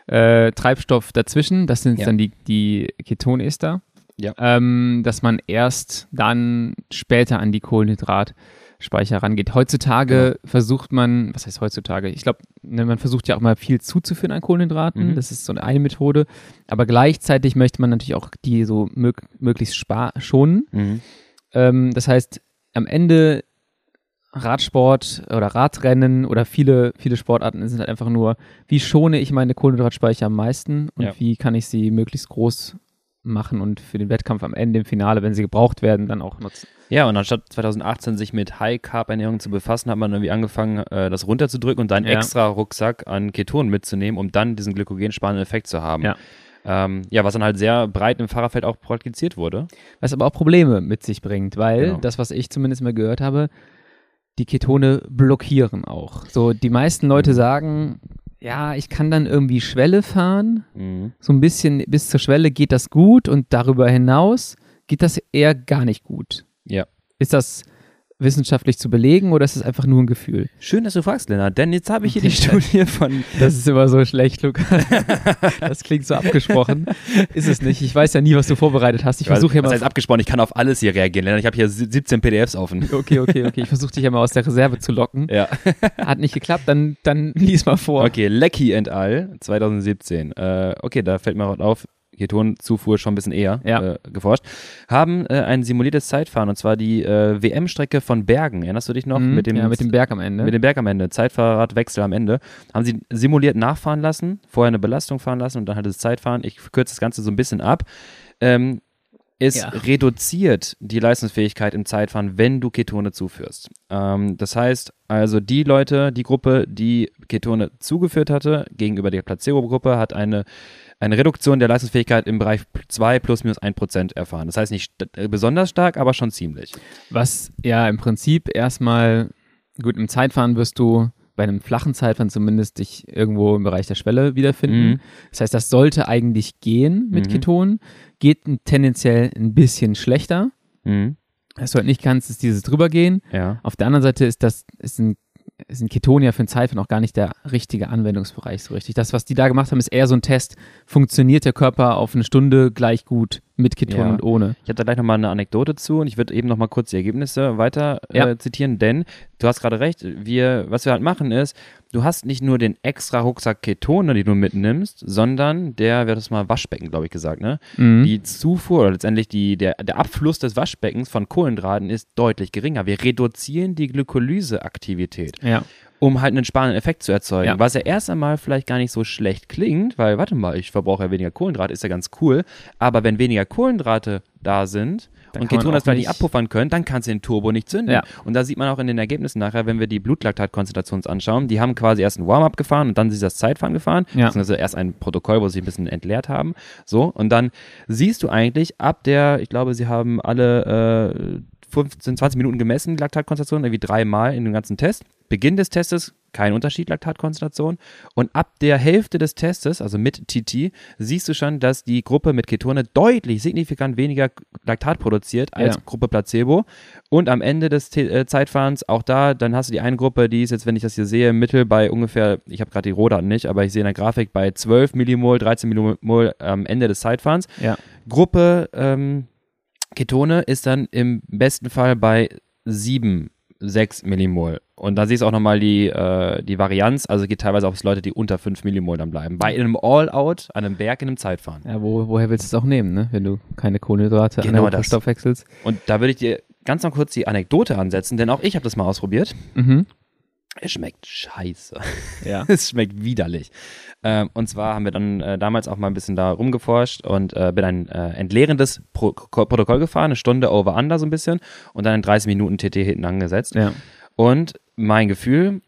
äh, Treibstoff dazwischen, das sind ja. dann die, die Ketonester, ja. ähm, dass man erst dann später an die Kohlenhydratspeicher rangeht. Heutzutage genau. versucht man, was heißt heutzutage? Ich glaube, ne, man versucht ja auch mal viel zuzuführen an Kohlenhydraten, mhm. das ist so eine Methode, aber gleichzeitig möchte man natürlich auch die so mög möglichst schonen. Mhm. Ähm, das heißt, am Ende Radsport oder Radrennen oder viele, viele Sportarten sind halt einfach nur, wie schone ich meine Kohlenhydratspeicher am meisten und ja. wie kann ich sie möglichst groß machen und für den Wettkampf am Ende im Finale, wenn sie gebraucht werden, dann auch nutzen. Ja, und anstatt 2018 sich mit High-Carb-Ernährung zu befassen, hat man irgendwie angefangen, äh, das runterzudrücken und einen ja. extra Rucksack an Ketonen mitzunehmen, um dann diesen glykogensparenden Effekt zu haben. Ja. Ähm, ja, was dann halt sehr breit im Fahrerfeld auch praktiziert wurde. Was aber auch Probleme mit sich bringt, weil genau. das, was ich zumindest mal gehört habe, die Ketone blockieren auch. So, die meisten Leute mhm. sagen, ja, ich kann dann irgendwie Schwelle fahren. Mhm. So ein bisschen bis zur Schwelle geht das gut und darüber hinaus geht das eher gar nicht gut. Ja. Ist das wissenschaftlich zu belegen oder ist es einfach nur ein Gefühl? Schön, dass du fragst, Lennart, denn jetzt habe ich hier die [LAUGHS] Studie von. [LAUGHS] Das ist immer so schlecht, Lukas. [LAUGHS] Das klingt so abgesprochen. Ist es nicht. Ich weiß ja nie, was du vorbereitet hast. Ich versuche ja mal. Das heißt abgesprochen, ich kann auf alles hier reagieren, Lennart. Ich habe hier 17 PDFs offen. Okay, okay, okay. Ich versuche dich ja mal aus der Reserve zu locken. Ja. Hat nicht geklappt, dann, dann lies mal vor. Okay, Lecky and All, 2017. Äh, okay, da fällt mir auf, Ketonzufuhr schon ein bisschen eher ja. äh, geforscht, haben äh, ein simuliertes Zeitfahren und zwar die äh, WM-Strecke von Bergen. Erinnerst du dich noch? Mhm, mit, dem, ja, mit dem Berg am Ende. Mit dem Berg am Ende. Zeitfahrradwechsel am Ende. Haben sie simuliert nachfahren lassen, vorher eine Belastung fahren lassen und dann halt das Zeitfahren. Ich kürze das Ganze so ein bisschen ab. Ähm, es Ja. reduziert die Leistungsfähigkeit im Zeitfahren, wenn du Ketone zuführst. Ähm, das heißt, also die Leute, die Gruppe, die Ketone zugeführt hatte, gegenüber der Placebo-Gruppe, hat eine, eine Reduktion der Leistungsfähigkeit im Bereich 2 plus minus 1 Prozent erfahren. Das heißt nicht äh, besonders stark, aber schon ziemlich. Was ja im Prinzip erstmal, gut, im Zeitfahren wirst du bei einem flachen Zeitfahren zumindest dich irgendwo im Bereich der Schwelle wiederfinden. Mhm. Das heißt, das sollte eigentlich gehen mit Mhm. Ketonen. Geht tendenziell ein bisschen schlechter. Mhm. Was du halt nicht kannst, ist dieses drübergehen. Ja. Auf der anderen Seite ist das, ist ein, ist ein Keton ja für ein Zeitfahren auch gar nicht der richtige Anwendungsbereich so richtig. Das, was die da gemacht haben, ist eher so ein Test. Funktioniert der Körper auf eine Stunde gleich gut mit Keton Ja. und ohne? Ich habe da gleich nochmal eine Anekdote zu und ich würde eben nochmal kurz die Ergebnisse weiter Ja. äh, zitieren, denn du hast gerade recht, wir, was wir halt machen ist, du hast nicht nur den extra Rucksack Ketone, die du mitnimmst, sondern der, hat das mal Waschbecken, glaube ich, gesagt, ne? Mhm. Die Zufuhr oder letztendlich die, der, der Abfluss des Waschbeckens von Kohlenhydraten ist deutlich geringer. Wir reduzieren die Glykolyseaktivität ja. Um halt einen sparenden Effekt zu erzeugen. Ja. Was ja erst einmal vielleicht gar nicht so schlecht klingt, weil, warte mal, ich verbrauche ja weniger Kohlenhydrate, ist ja ganz cool. Aber wenn weniger Kohlenhydrate da sind Dann und kann man Ketone das vielleicht nicht abpuffern können, dann kannst du den Turbo nicht zünden. Ja. Und da sieht man auch in den Ergebnissen nachher, wenn wir die Blutlaktatkonzentration uns anschauen, die haben quasi erst ein Warm-up gefahren und dann sie das Zeitfahren gefahren, Ja. beziehungsweise erst ein Protokoll, wo sie ein bisschen entleert haben. So, und dann siehst du eigentlich ab der, ich glaube, sie haben alle äh, 15, 20 Minuten gemessen, Laktatkonzentration, irgendwie dreimal in dem ganzen Test. Beginn des Testes, kein Unterschied, Laktatkonzentration. Und ab der Hälfte des Testes, also mit TT, siehst du schon, dass die Gruppe mit Ketone deutlich, signifikant weniger Laktat produziert als Ja. Gruppe Placebo. Und am Ende des Te äh, Zeitfahrens, auch da, dann hast du die eine Gruppe, die ist jetzt, wenn ich das hier sehe, Mittel bei ungefähr, ich habe gerade die Rohdaten nicht, aber ich sehe in der Grafik bei 12 Millimol, 13 Millimol am Ende des Zeitfahrens. Ja. Gruppe ähm, Ketone ist dann im besten Fall bei 7, 6 Millimol. Und da siehst du auch nochmal die, äh, die Varianz, also geht teilweise auch bis Leute, die unter 5 Millimol dann bleiben. Bei einem All-Out, an einem Berg in einem Zeitfahren. Ja, wo, woher willst du es auch nehmen, ne? wenn du keine Kohlenhydrate Genau anaerob das. verstoffwechselst? Und da würde ich dir ganz noch kurz die Anekdote ansetzen, denn auch ich habe das mal ausprobiert. Mhm. Es schmeckt scheiße. Ja. [LAUGHS] es schmeckt widerlich. Ähm, und zwar haben wir dann äh, damals auch mal ein bisschen da rumgeforscht und äh, bin ein äh, entleerendes Pro Ko- Protokoll gefahren, eine Stunde over under so ein bisschen und dann in 30 Minuten TT hinten angesetzt. ja. Und mein Gefühl,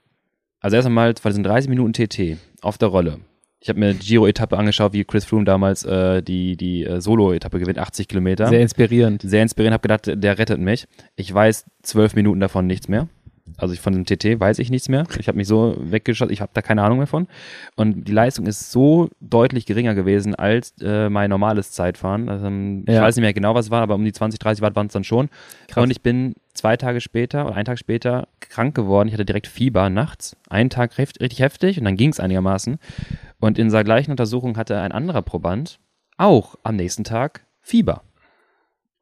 also erst einmal von diesen 30 Minuten TT auf der Rolle. Ich habe mir Giro-Etappe angeschaut, wie Chris Froome damals äh, die, die äh, Solo-Etappe gewinnt, 80 Kilometer. Sehr inspirierend. Sehr inspirierend, habe gedacht, der rettet mich. Ich weiß zwölf Minuten davon nichts mehr. Also ich, von dem TT weiß ich nichts mehr. Ich habe mich so weggeschossen, ich habe da keine Ahnung mehr von. Und die Leistung ist so deutlich geringer gewesen als äh, mein normales Zeitfahren. Also, ähm, Ich Ja. weiß nicht mehr genau, was es war, aber um die 20, 30 Watt waren es dann schon. Krass. Und ich bin zwei Tage später oder einen Tag später krank geworden. Ich hatte direkt Fieber nachts. Einen Tag richtig heftig und dann ging es einigermaßen. Und in dieser gleichen Untersuchung hatte ein anderer Proband auch am nächsten Tag Fieber.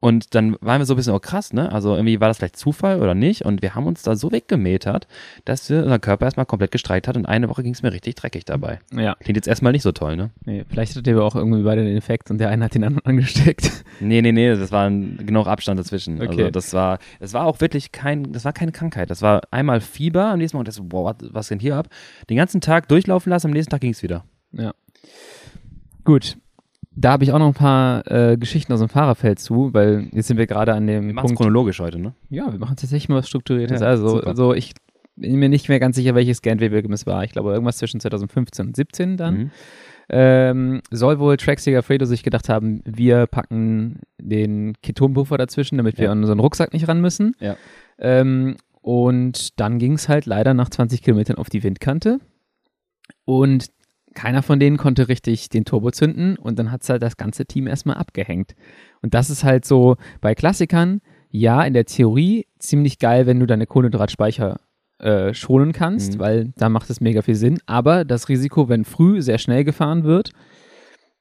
Und dann waren wir so ein bisschen, oh krass, ne? Also irgendwie war das vielleicht Zufall oder nicht? Und wir haben uns da so weggemetert, dass wir unser Körper erstmal komplett gestreikt hat und eine Woche ging es mir richtig dreckig dabei. Ja. Klingt jetzt erstmal nicht so toll, ne? Nee, vielleicht hattet ihr aber auch irgendwie beide den Effekt und der eine hat den anderen [LAUGHS] angesteckt. Nee, nee, nee, das war ein, genug Abstand dazwischen. Okay. Also das war, es war auch wirklich kein, das war keine Krankheit. Das war einmal Fieber am nächsten Morgen, das, boah, was, was denn hier ab? Den ganzen Tag durchlaufen lassen, am nächsten Tag ging es wieder. Ja. Gut. Da habe ich auch noch ein paar äh, Geschichten aus dem Fahrerfeld zu, weil jetzt sind wir gerade an dem Wir machen es chronologisch heute, ne? Ja, wir machen tatsächlich mal was Strukturiertes. Ja, also, super. also ich bin mir nicht mehr ganz sicher, welches Gantry-Wilgem es war. Ich glaube, irgendwas zwischen 2015 und 17 dann. Mhm. Ähm, soll wohl Track Fredo sich gedacht haben, wir packen den Ketonpuffer dazwischen, damit wir Ja. an unseren Rucksack nicht ran müssen. Ja. Ähm, und dann ging es halt leider nach 20 Kilometern auf die Windkante. Und keiner von denen konnte richtig den Turbo zünden und dann hat es halt das ganze Team erstmal abgehängt. Und das ist halt so bei Klassikern, ja, in der Theorie ziemlich geil, wenn du deine Kohlenhydratspeicher äh, schonen kannst, Mhm. weil da macht es mega viel Sinn. Aber das Risiko, wenn früh sehr schnell gefahren wird,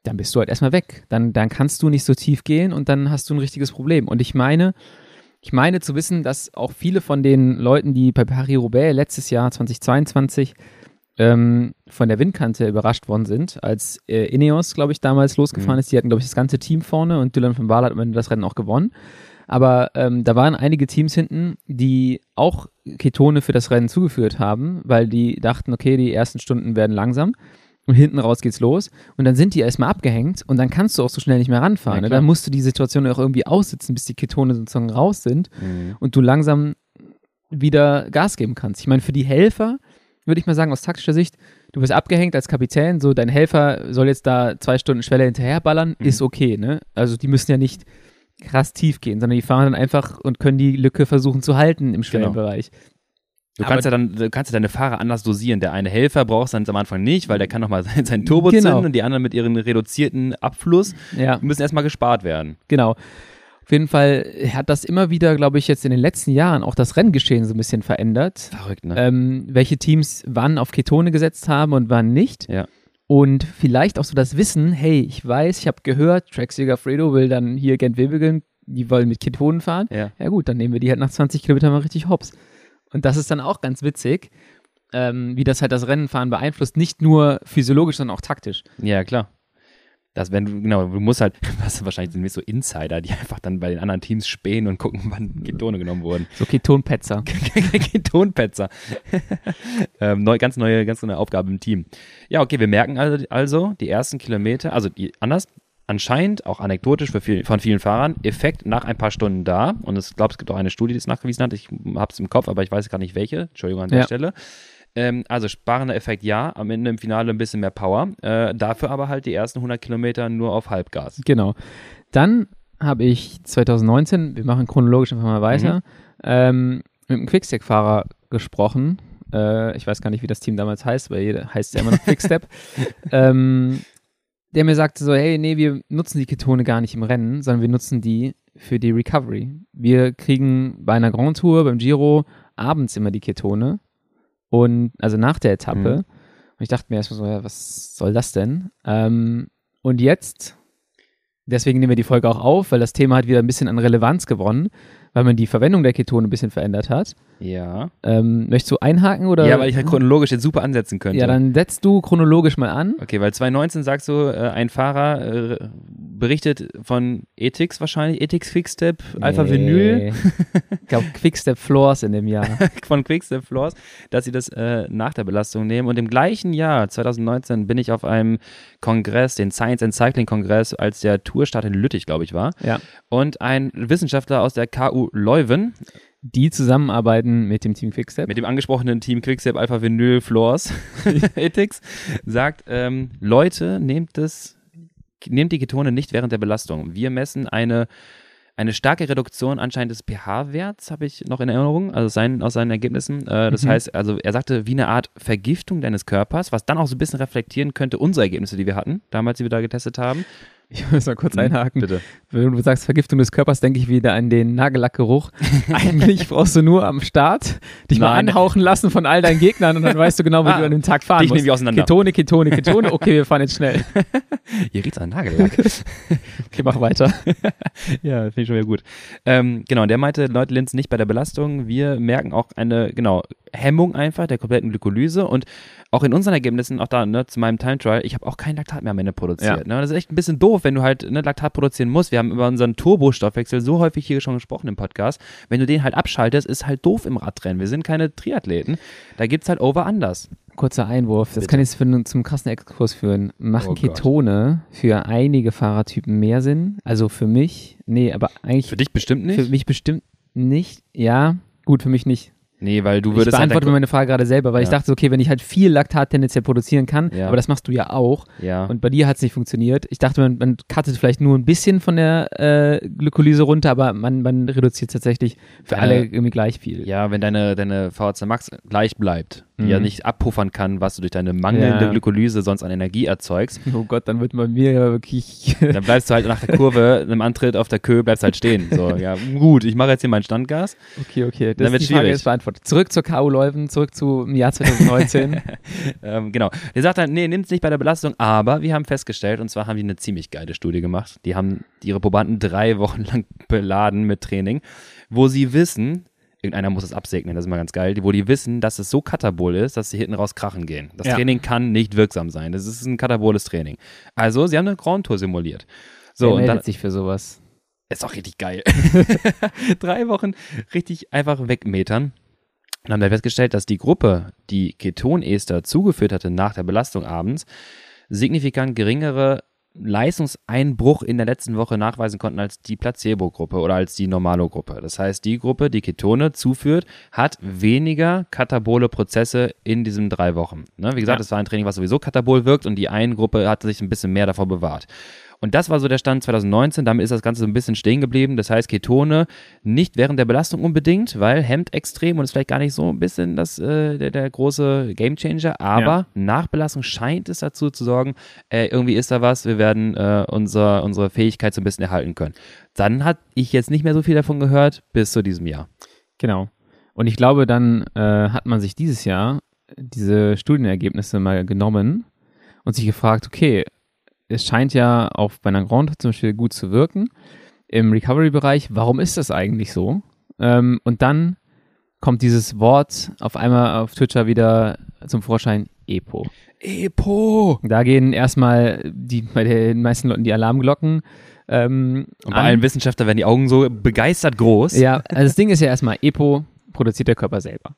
dann bist du halt erstmal weg. Dann, dann kannst du nicht so tief gehen und dann hast du ein richtiges Problem. Und ich meine, ich meine zu wissen, dass auch viele von den Leuten, die bei Paris-Roubaix letztes Jahr 2022 ähm, von der Windkante überrascht worden sind, als äh, Ineos, glaube ich, damals losgefahren Mhm. ist. Die hatten, glaube ich, das ganze Team vorne und Dylan von Baal hat am Ende das Rennen auch gewonnen. Aber ähm, da waren einige Teams hinten, die auch Ketone für das Rennen zugeführt haben, weil die dachten, okay, die ersten Stunden werden langsam. und hinten raus geht's los und dann sind die erstmal abgehängt und dann kannst du auch so schnell nicht mehr ranfahren. Ja, ne? Dann musst du die Situation auch irgendwie aussitzen, bis die Ketone sozusagen raus sind Mhm. und du langsam wieder Gas geben kannst. Ich meine, für die Helfer würde ich mal sagen, aus taktischer Sicht, du bist abgehängt als Kapitän, so dein Helfer soll jetzt da zwei Stunden Schwelle hinterherballern, Mhm. ist okay, ne? Also die müssen ja nicht krass tief gehen, sondern die fahren dann einfach und können die Lücke versuchen zu halten im Schwellenbereich. Du Aber- kannst ja dann, du kannst ja deine Fahrer anders dosieren. Der eine Helfer brauchst dann am Anfang nicht, weil der kann nochmal [LAUGHS] sein, sein Turbo Genau. zünden und die anderen mit ihrem reduzierten Abfluss Ja, müssen erstmal gespart werden. genau. Auf jeden Fall hat das immer wieder, glaube ich, jetzt in den letzten Jahren auch das Renngeschehen so ein bisschen verändert. Verrückt, ne? ähm, welche Teams wann auf Ketone gesetzt haben und wann nicht. Ja. Und vielleicht auch so das Wissen, hey, ich weiß, ich habe gehört, Track Fredo will dann hier Gent-Wevelgem, die wollen mit Ketonen fahren. Ja. Ja gut, dann nehmen wir die halt nach 20 Kilometern mal richtig hops. Und das ist dann auch ganz witzig, ähm, wie das halt das Rennenfahren beeinflusst, nicht nur physiologisch, sondern auch taktisch. Ja, klar. Das, wenn du, genau, du musst halt, [LAUGHS] was wahrscheinlich sind wir so Insider, die einfach dann bei den anderen Teams spähen und gucken, wann Ketone genommen wurden. So Ketonpetzer. [LAUGHS] Ketonpetzer. [LAUGHS] ähm, neu, ganz neue, ganz neue Aufgabe im Team. Ja, okay, wir merken also, also die ersten Kilometer, also die, anders, anscheinend, auch anekdotisch für viel, von vielen Fahrern, Effekt nach ein paar Stunden da. Und ich glaube, es gibt auch eine Studie, die es nachgewiesen hat. Ich habe es im Kopf, aber ich weiß gar nicht welche. Entschuldigung an der Ja. Stelle. Ähm, also sparender Effekt ja, am Ende im Finale ein bisschen mehr Power. Äh, dafür aber halt die ersten 100 Kilometer nur auf Halbgas. Genau. Dann habe ich 2019, wir machen chronologisch einfach mal weiter, ähm, mit einem Quickstep-Fahrer gesprochen. Äh, ich weiß gar nicht, wie das Team damals heißt, weil jeder heißt ja immer noch Quickstep. [LAUGHS] ähm, der mir sagte so, hey, nee, wir nutzen die Ketone gar nicht im Rennen, sondern wir nutzen die für die Recovery. Wir kriegen bei einer Grand Tour, beim Giro, abends immer die Ketone und also nach der Etappe. Mhm. Und ich dachte mir erstmal so, ja, was soll das denn? Ähm, und jetzt, deswegen nehmen wir die Folge auch auf, weil das Thema hat wieder ein bisschen an Relevanz gewonnen, weil man die Verwendung der Ketone ein bisschen verändert hat. Ja. Ähm, möchtest du einhaken oder? ja, weil ich halt chronologisch jetzt super ansetzen könnte. Ja, dann setzt du chronologisch mal an. Okay, weil 2019 sagst du, äh, ein Fahrer äh, berichtet von Ethics wahrscheinlich, Ethics Quickstep, Alpha Vinyl ich glaube, [LAUGHS] Quickstep Floors in dem Jahr. [LAUGHS] von Quickstep Floors, dass sie das äh, nach der Belastung nehmen. Und im gleichen Jahr, 2019, bin ich auf einem Kongress, den Science and Cycling Kongress, als der Tourstart in Lüttich, glaube ich, war. Ja. Und ein Wissenschaftler aus der KU Leuven, Die zusammenarbeiten mit dem Team Quickstep. mit dem angesprochenen Team Quickstep Alpha Vinyl Floors [LAUGHS] Ethics, sagt, ähm, Leute, nehmt das, nehmt die Ketone nicht während der Belastung. Wir messen eine, eine starke Reduktion anscheinend des pH-Werts, habe ich noch in Erinnerung, also sein, aus seinen Ergebnissen. Äh, das Mhm. heißt, also er sagte, wie eine Art Vergiftung deines Körpers, was dann auch so ein bisschen reflektieren könnte unsere Ergebnisse, die wir hatten, damals, die wir da getestet haben. Ich muss mal kurz einhaken. Bitte. Wenn du sagst Vergiftung des Körpers, denke ich wieder an den Nagellackgeruch. [LAUGHS] Eigentlich brauchst du nur am Start dich mal Nein. anhauchen lassen von all deinen Gegnern und dann weißt du genau, wo Ah, du an dem Tag fahren dich musst. nehmen wir auseinander. Ketone, Ketone, Ketone. Okay, wir fahren jetzt schnell. [LAUGHS] Hier riecht ein Nagellack. [LAUGHS] Okay, mach weiter. Ja, finde ich schon wieder gut. Ähm, genau, der meinte, Leute, Linz nicht bei der Belastung. Wir merken auch eine, genau, Hemmung einfach der kompletten Glykolyse und auch in unseren Ergebnissen, auch da, ne, zu meinem Time Trial, ich habe auch kein Laktat mehr am Ende produziert. Ja. Ne? Das ist echt ein bisschen doof, wenn du halt ne, Laktat produzieren musst. Wir haben über unseren Turbostoffwechsel so häufig hier schon gesprochen im Podcast. Wenn du den halt abschaltest, ist halt doof im Radrennen. Wir sind keine Triathleten. Da gibt's halt Over-Unders. Kurzer Einwurf. Das Bitte. kann jetzt für, zum krassen Exkurs führen. Machen Oh Gott. Ketone für einige Fahrertypen mehr Sinn? Also für mich, nee, aber eigentlich Für dich bestimmt nicht? für mich bestimmt nicht. Ja, gut, für mich nicht. Nee, weil du Ich würdest halt beantworte mir meine Frage gerade selber, weil ich Ja. dachte, okay, wenn ich halt viel Laktat tendenziell produzieren kann, Ja. aber das machst du ja auch, ja. und bei dir hat es nicht funktioniert. Ich dachte, man, man cuttet vielleicht nur ein bisschen von der äh, Glykolyse runter, aber man, man reduziert tatsächlich für Deine- alle irgendwie gleich viel. Ja, wenn deine, deine VHC Max gleich bleibt, die Mhm. ja nicht abpuffern kann, was du durch deine mangelnde Ja. Glykolyse sonst an Energie erzeugst, Oh Gott, dann wird bei mir ja wirklich. [LAUGHS] dann bleibst du halt nach der Kurve, einem Antritt auf der Köhe, bleibst halt stehen. So, ja, gut, ich mache jetzt hier mein Standgas. okay, okay. Dann Das wird's ist die Frage jetzt beantwortet. Zurück zur K.O. Leuven, zurück zum Jahr 2019. [LAUGHS] Ähm, genau. Der sagt halt, nee, nimmt's nicht bei der Belastung, aber wir haben festgestellt, und zwar haben die eine ziemlich geile Studie gemacht. Die haben ihre Probanden drei Wochen lang beladen mit Training, wo sie wissen, irgendeiner muss es absegnen, das ist immer ganz geil, wo die wissen, dass es so katabol ist, dass sie hinten raus krachen gehen. Das Ja. Training kann nicht wirksam sein. Das ist ein kataboles Training. Also, sie haben eine Grand Tour simuliert. So, Wer und dann sich für sowas. ist auch richtig geil. [LAUGHS] Drei Wochen richtig einfach wegmetern. Und haben dann festgestellt, dass die Gruppe, die Ketonester zugeführt hatte nach der Belastung abends, signifikant geringere Leistungseinbruch in der letzten Woche nachweisen konnten als die Placebo-Gruppe oder als die Normalo-Gruppe. Das heißt, die Gruppe, die Ketone zuführt, hat weniger katabole Prozesse in diesen drei Wochen. Ne? Wie gesagt, es ja. war ein Training, was sowieso katabol wirkt und die eine Gruppe hat sich ein bisschen mehr davor bewahrt. Und das war so der Stand 2019. Damit ist das Ganze so ein bisschen stehen geblieben. Das heißt, Ketone nicht während der Belastung unbedingt, weil hemmt extrem und ist vielleicht gar nicht so ein bisschen das, äh, der, der große Gamechanger. Aber ja. nach Belastung scheint es dazu zu sorgen, äh, irgendwie ist da was, wir werden äh, unser, unsere Fähigkeit so ein bisschen erhalten können. Dann hatte ich jetzt nicht mehr so viel davon gehört bis zu diesem Jahr. Genau. Und ich glaube, dann äh, hat man sich dieses Jahr diese Studienergebnisse mal genommen und sich gefragt, okay, es scheint ja auch bei einer Grand zum Beispiel gut zu wirken im Recovery-Bereich. Warum ist das eigentlich so? Ähm, und dann kommt dieses Wort auf einmal auf Twitter wieder zum Vorschein, EPO. EPO! Da gehen erstmal die, bei den meisten Leuten die Alarmglocken. Ähm, und bei an. allen Wissenschaftlern werden die Augen so begeistert groß. Ja, also das Ding ist ja erstmal, EPO produziert der Körper selber.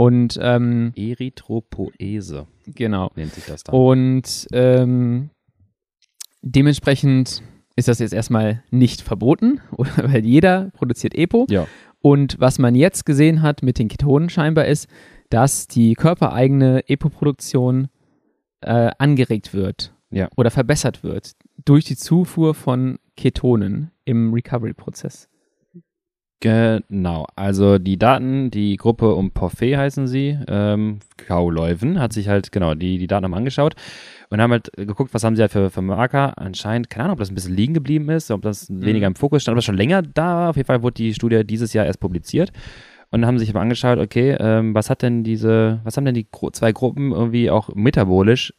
Und ähm, Erythropoese. Genau. Nennt sich das dann. Und ähm, dementsprechend ist das jetzt erstmal nicht verboten, [LAUGHS] weil jeder produziert EPO. Ja. Und was man jetzt gesehen hat mit den Ketonen scheinbar ist, dass die körpereigene EPO-Produktion äh, angeregt wird ja. oder verbessert wird durch die Zufuhr von Ketonen im Recovery-Prozess. Genau, also die Daten, die Gruppe um Porphyr heißen sie, ähm, Kauleuven, hat sich halt, genau, die, die Daten haben angeschaut und haben halt geguckt, was haben sie halt für, für Marker. Anscheinend, keine Ahnung, ob das ein bisschen liegen geblieben ist, ob das mhm. weniger im Fokus stand, ob das schon länger da war. Auf jeden Fall wurde die Studie dieses Jahr erst publiziert und haben sich aber angeschaut, okay, ähm, was hat denn diese, was haben denn die zwei Gruppen irgendwie auch metabolisch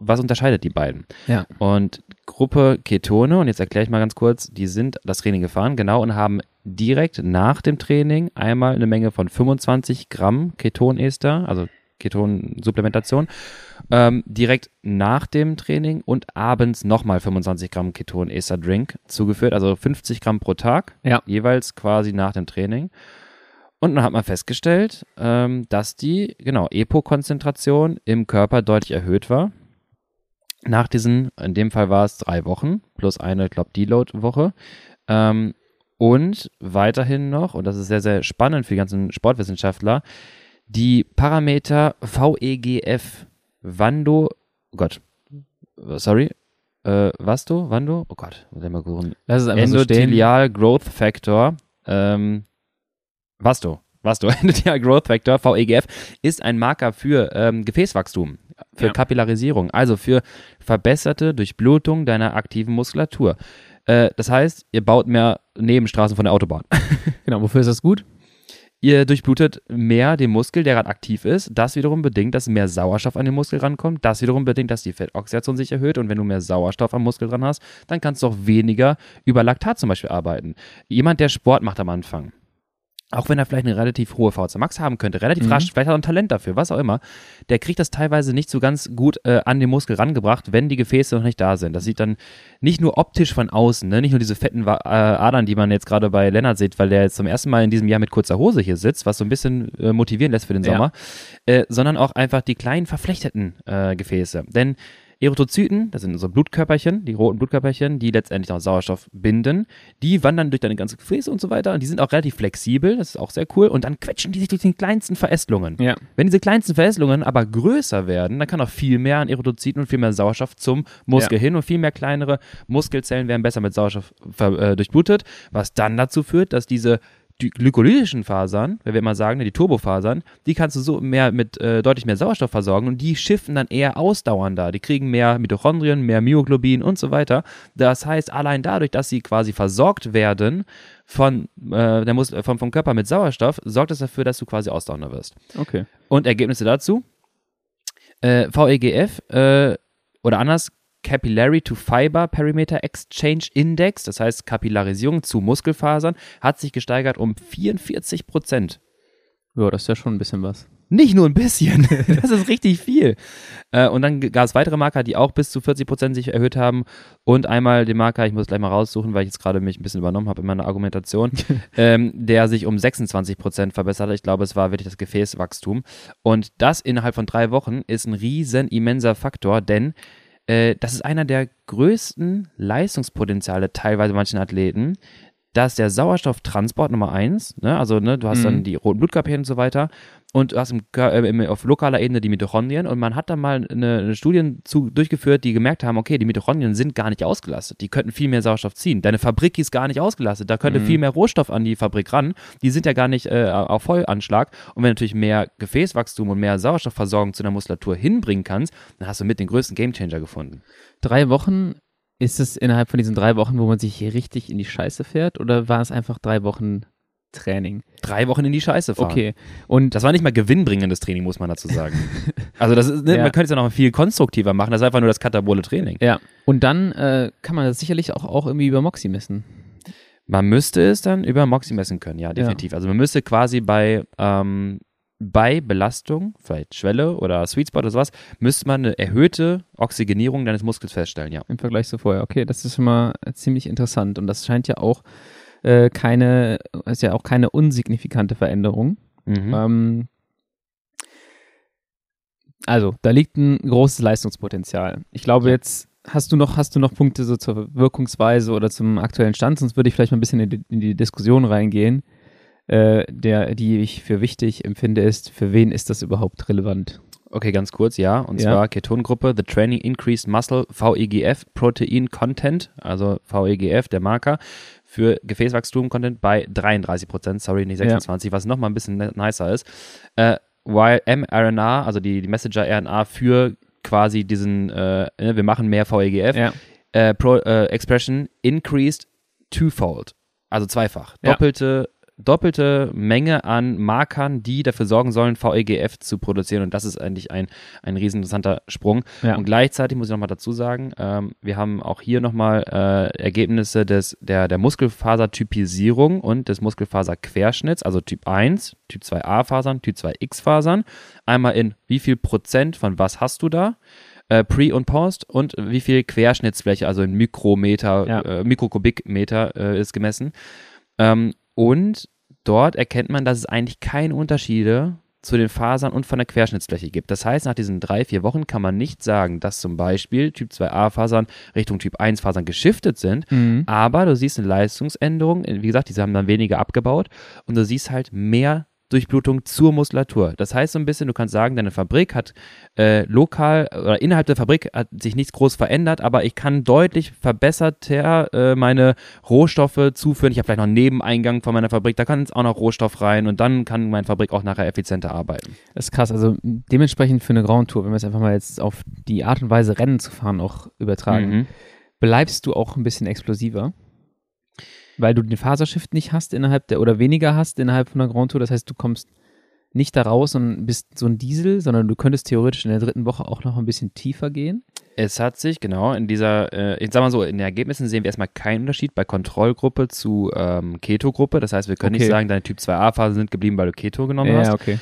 was unterscheidet die beiden? Ja. Und Gruppe Ketone, und jetzt erkläre ich mal ganz kurz, die sind das Training gefahren, genau, und haben direkt nach dem Training einmal eine Menge von 25 Gramm Ketonester, also Ketonsupplementation, ähm, direkt nach dem Training und abends nochmal 25 Gramm Ketonester-Drink zugeführt, also 50 Gramm pro Tag, ja. jeweils quasi nach dem Training. Und dann hat man festgestellt, ähm, dass die, genau, EPO-Konzentration im Körper deutlich erhöht war. Nach diesen, in dem Fall war es drei Wochen, plus eine, ich glaube, Deload-Woche. Ähm, und weiterhin noch, und das ist sehr, sehr spannend für die ganzen Sportwissenschaftler, die Parameter VEGF, Wando, oh Gott, sorry, äh, Vasto, Wando, oh Gott, mal gucken. Lass es einfach Endothelial so Growth Factor, ähm, Vasto, Vasto, [LAUGHS] Endothelial Growth Factor, VEGF, ist ein Marker für ähm, Gefäßwachstum, für ja. Kapillarisierung, also für verbesserte Durchblutung deiner aktiven Muskulatur. Äh, das heißt, ihr baut mehr Nebenstraßen von der Autobahn. [LAUGHS] genau, wofür ist das gut? Ihr durchblutet mehr den Muskel, der gerade aktiv ist. Das wiederum bedingt, dass mehr Sauerstoff an den Muskel rankommt. Das wiederum bedingt, dass die Fettoxidation sich erhöht. Und wenn du mehr Sauerstoff am Muskel dran hast, dann kannst du auch weniger über Laktat zum Beispiel arbeiten. Jemand, der Sport macht am Anfang, auch wenn er vielleicht eine relativ hohe VZ Max haben könnte, relativ mhm. rasch, vielleicht hat er ein Talent dafür, was auch immer, der kriegt das teilweise nicht so ganz gut äh, an den Muskel rangebracht, wenn die Gefäße noch nicht da sind. Das sieht dann nicht nur optisch von außen, ne? nicht nur diese fetten äh, Adern, die man jetzt gerade bei Lennart sieht, weil der jetzt zum ersten Mal in diesem Jahr mit kurzer Hose hier sitzt, was so ein bisschen äh, motivieren lässt für den Sommer, ja. Äh, sondern auch einfach die kleinen verflechteten äh, Gefäße. Denn Erythrozyten, das sind so Blutkörperchen, die roten Blutkörperchen, die letztendlich noch Sauerstoff binden, die wandern durch deine ganze Gefäße und so weiter und die sind auch relativ flexibel, das ist auch sehr cool und dann quetschen die sich durch die kleinsten Verästelungen. Ja. Wenn diese kleinsten Verästelungen aber größer werden, dann kann auch viel mehr an Erythrozyten und viel mehr Sauerstoff zum Muskel ja. hin und viel mehr kleinere Muskelzellen werden besser mit Sauerstoff äh, durchblutet, was dann dazu führt, dass diese die glykolysischen Fasern, wenn wir immer sagen, ne, die Turbofasern, die kannst du so mehr mit äh, deutlich mehr Sauerstoff versorgen und die schiffen dann eher ausdauernder. Die kriegen mehr Mitochondrien, mehr Myoglobin und so weiter. Das heißt, allein dadurch, dass sie quasi versorgt werden von äh, der Mus vom, vom Körper mit Sauerstoff, sorgt das dafür, dass du quasi ausdauernder wirst. Okay. Und Ergebnisse dazu? Äh, VEGF äh, oder anders Capillary to Fiber Perimeter Exchange Index, das heißt Kapillarisierung zu Muskelfasern, hat sich gesteigert um 44 Prozent. Ja, das ist ja schon ein bisschen was. Nicht nur ein bisschen. [LAUGHS] [LAUGHS] das ist richtig viel. Äh, und dann gab es weitere Marker, die auch bis zu 40 Prozent sich erhöht haben. Und einmal den Marker, ich muss gleich mal raussuchen, weil ich jetzt gerade mich ein bisschen übernommen habe in meiner Argumentation, [LAUGHS] ähm, der sich um 26 Prozent verbessert hat. Ich glaube, es war wirklich das Gefäßwachstum. Und das innerhalb von drei Wochen ist ein riesen immenser Faktor, denn das ist einer der größten Leistungspotenziale teilweise manchen Athleten, dass der Sauerstofftransport Nummer eins, ne, also ne, du hast mhm. dann die roten Blutkörperchen und so weiter und du hast im, äh, auf lokaler Ebene die Mitochondrien und man hat dann mal eine, eine Studie zu, durchgeführt, die gemerkt haben, okay, die Mitochondrien sind gar nicht ausgelastet, die könnten viel mehr Sauerstoff ziehen. Deine Fabrik ist gar nicht ausgelastet, da könnte mhm. viel mehr Rohstoff an die Fabrik ran, die sind ja gar nicht äh, auf Vollanschlag und wenn du natürlich mehr Gefäßwachstum und mehr Sauerstoffversorgung zu der Muskulatur hinbringen kannst, dann hast du mit den größten Gamechanger gefunden. Drei Wochen ist es innerhalb von diesen drei Wochen, wo man sich hier richtig in die Scheiße fährt oder war es einfach drei Wochen Training? Drei Wochen in die Scheiße fahren. Okay. Und das war nicht mal gewinnbringendes Training, muss man dazu sagen. [LAUGHS] also das ist, ne, ja. man könnte es ja noch viel konstruktiver machen. Das ist einfach nur das katabole Training. Ja. Und dann äh, kann man das sicherlich auch, auch irgendwie über Moxie messen. Man müsste es dann über Moxie messen können, ja, definitiv. Ja. Also man müsste quasi bei ähm, bei Belastung, vielleicht Schwelle oder Sweet Spot oder sowas, müsste man eine erhöhte Oxygenierung deines Muskels feststellen, ja. Im Vergleich zu vorher. Okay, das ist schon mal ziemlich interessant und das scheint ja auch äh, keine, ist ja auch keine unsignifikante Veränderung. Mhm. Ähm, also, da liegt ein großes Leistungspotenzial. Ich glaube jetzt, hast du noch, hast du noch Punkte so zur Wirkungsweise oder zum aktuellen Stand? Sonst würde ich vielleicht mal ein bisschen in die, in die Diskussion reingehen äh, der, die ich für wichtig empfinde, ist, für wen ist das überhaupt relevant? Okay, ganz kurz, ja. Und ja. zwar Ketongruppe, The Training Increased Muscle, VEGF, Protein Content, also VEGF, der Marker, für Gefäßwachstum-Content bei 33 Prozent, sorry, nicht 26, ja. was nochmal ein bisschen nicer ist. Äh, while mRNA, also die, die Messenger-RNA für quasi diesen, äh, ne, wir machen mehr VEGF, ja. äh, Pro, äh, Expression increased twofold, also zweifach. Doppelte doppelte Menge an Markern, die dafür sorgen sollen, VEGF zu produzieren. Und das ist eigentlich ein, ein riesen interessanter Sprung. Ja. Und gleichzeitig muss ich nochmal dazu sagen, ähm, wir haben auch hier nochmal äh, Ergebnisse des, der, der Muskelfasertypisierung und des Muskelfaserquerschnitts, also Typ 1, Typ 2a-Fasern, Typ 2x-Fasern. Einmal in wie viel Prozent von was hast du da? Äh, Pre- und Post und wie viel Querschnittsfläche, also in Mikrometer, ja. äh, Mikrokubikmeter äh, ist gemessen. Ähm, und dort erkennt man, dass es eigentlich keine Unterschiede zu den Fasern und von der Querschnittsfläche gibt. Das heißt, nach diesen drei, vier Wochen kann man nicht sagen, dass zum Beispiel Typ 2a-Fasern Richtung Typ 1-Fasern geschiftet sind, mhm. aber du siehst eine Leistungsänderung, wie gesagt, diese haben dann weniger abgebaut und du siehst halt mehr Durchblutung zur Muskulatur. Das heißt so ein bisschen, du kannst sagen, deine Fabrik hat äh, lokal oder innerhalb der Fabrik hat sich nichts groß verändert, aber ich kann deutlich verbesserter äh, meine Rohstoffe zuführen. Ich habe vielleicht noch einen Nebeneingang von meiner Fabrik, da kann jetzt auch noch Rohstoff rein und dann kann meine Fabrik auch nachher effizienter arbeiten. Das ist krass. Also dementsprechend für eine Grand Tour, wenn wir es einfach mal jetzt auf die Art und Weise Rennen zu fahren auch übertragen, mhm. bleibst du auch ein bisschen explosiver weil du den Fasershift nicht hast innerhalb der oder weniger hast innerhalb von der Grand Tour. Das heißt, du kommst nicht da raus und bist so ein Diesel, sondern du könntest theoretisch in der dritten Woche auch noch ein bisschen tiefer gehen. Es hat sich, genau, in dieser, äh, ich sag mal so, in den Ergebnissen sehen wir erstmal keinen Unterschied bei Kontrollgruppe zu ähm, Keto-Gruppe. Das heißt, wir können okay. nicht sagen, deine Typ 2a-Phasen sind geblieben, weil du Keto genommen ja, hast. Ja, okay.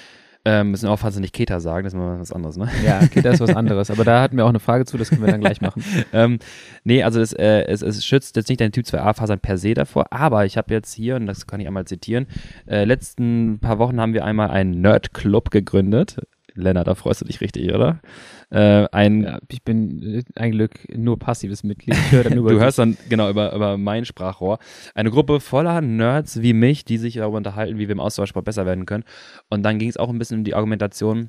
Ähm, müssen aufpassen, nicht Keta sagen, das ist mal was anderes, ne? Ja, Keta ist was anderes, aber da hatten wir auch eine Frage zu, das können wir dann gleich machen. [LAUGHS] ähm, nee, also es, äh, es, es, schützt jetzt nicht deine Typ 2a-Fasern per se davor, aber ich habe jetzt hier, und das kann ich einmal zitieren, äh, letzten paar Wochen haben wir einmal einen Nerd-Club gegründet. Lennart, da freust du dich richtig, oder? Äh, ein ja, ich bin äh, ein Glück nur passives Mitglied. [LAUGHS] Über du hörst dann genau über, über mein Sprachrohr. Eine Gruppe voller Nerds wie mich, die sich darüber unterhalten, wie wir im Ausdauersport besser werden können. Und dann ging es auch ein bisschen um die Argumentation,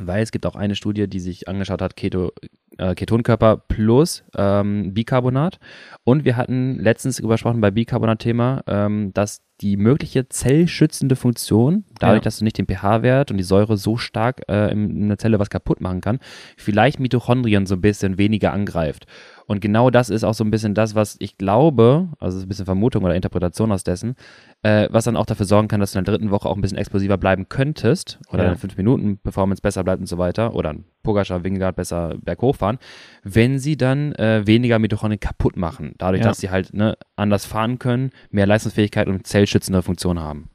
weil es gibt auch eine Studie, die sich angeschaut hat, Keto, äh, Ketonkörper plus ähm, Bicarbonat. Und wir hatten letztens übersprochen bei Bicarbonat-Thema, ähm, dass die mögliche zellschützende Funktion, dadurch, ja. dass du nicht den pH-Wert und die Säure so stark äh, in der Zelle was kaputt machen kann, vielleicht Mitochondrien so ein bisschen weniger angreift. Und genau das ist auch so ein bisschen das, was ich glaube, also ein bisschen Vermutung oder Interpretation aus dessen, äh, was dann auch dafür sorgen kann, dass du in der dritten Woche auch ein bisschen explosiver bleiben könntest oder ja. in fünf Minuten Performance besser bleibt und so weiter oder ein Pogacar, Wingard besser berghoch fahren, wenn sie dann äh, weniger Mitochondrien kaputt machen, dadurch, ja. dass sie halt ne, anders fahren können, mehr Leistungsfähigkeit und zellschützende Funktion haben.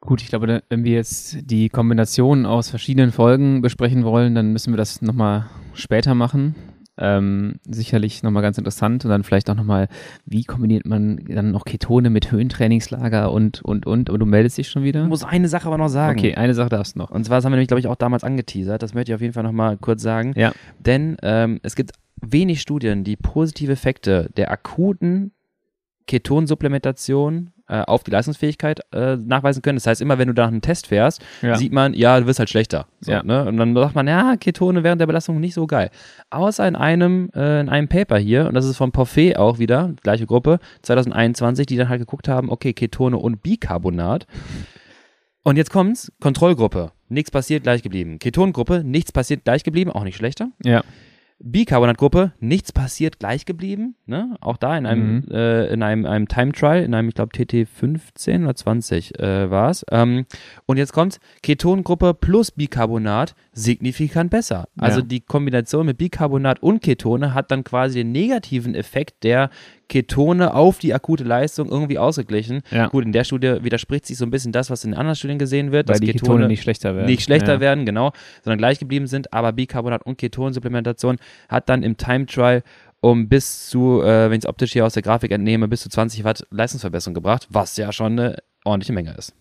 Gut, ich glaube, wenn wir jetzt die Kombination aus verschiedenen Folgen besprechen wollen, dann müssen wir das nochmal später machen. Ähm, sicherlich nochmal ganz interessant und dann vielleicht auch nochmal, wie kombiniert man dann noch Ketone mit Höhentrainingslager und, und, und. Aber du meldest dich schon wieder? Ich muss eine Sache aber noch sagen. Okay, eine Sache darfst du noch. Und zwar, das haben wir nämlich, glaube ich, auch damals angeteasert. Das möchte ich auf jeden Fall nochmal kurz sagen. Ja. Denn ähm, es gibt wenig Studien, die positive Effekte der akuten Ketonsupplementation äh, auf die Leistungsfähigkeit äh, nachweisen können. Das heißt, immer wenn du da einen Test fährst, Ja. sieht man, ja, du wirst halt schlechter. So, Ja. ne? Und dann sagt man, ja, Ketone während der Belastung nicht so geil. Außer in einem, äh, in einem Paper hier, und das ist von Porphyr auch wieder, gleiche Gruppe, 2021, die dann halt geguckt haben, okay, Ketone und Bicarbonat. Und jetzt kommt's, Kontrollgruppe, nichts passiert, gleich geblieben. Ketongruppe, nichts passiert, gleich geblieben, auch nicht schlechter. Ja. Bicarbonatgruppe, nichts passiert, gleich geblieben. Ne? Auch da in einem, Mhm. äh, in einem, einem Time Trial, in einem, ich glaube, TT 15 oder 20 äh, war es. Ähm, und jetzt kommt Ketongruppe plus Bicarbonat signifikant besser. Also Ja. die Kombination mit Bicarbonat und Ketone hat dann quasi den negativen Effekt der Ketone auf die akute Leistung irgendwie ausgeglichen. Ja. Gut, in der Studie widerspricht sich so ein bisschen das, was in anderen Studien gesehen wird, Weil dass die Ketone, nicht schlechter werden. nicht schlechter ja. werden, genau, sondern gleich geblieben sind, aber Bicarbonat und Ketonsupplementation hat dann im Time Trial um bis zu, äh, wenn ich es optisch hier aus der Grafik entnehme, bis zu 20 Watt Leistungsverbesserung gebracht, was ja schon eine ordentliche Menge ist.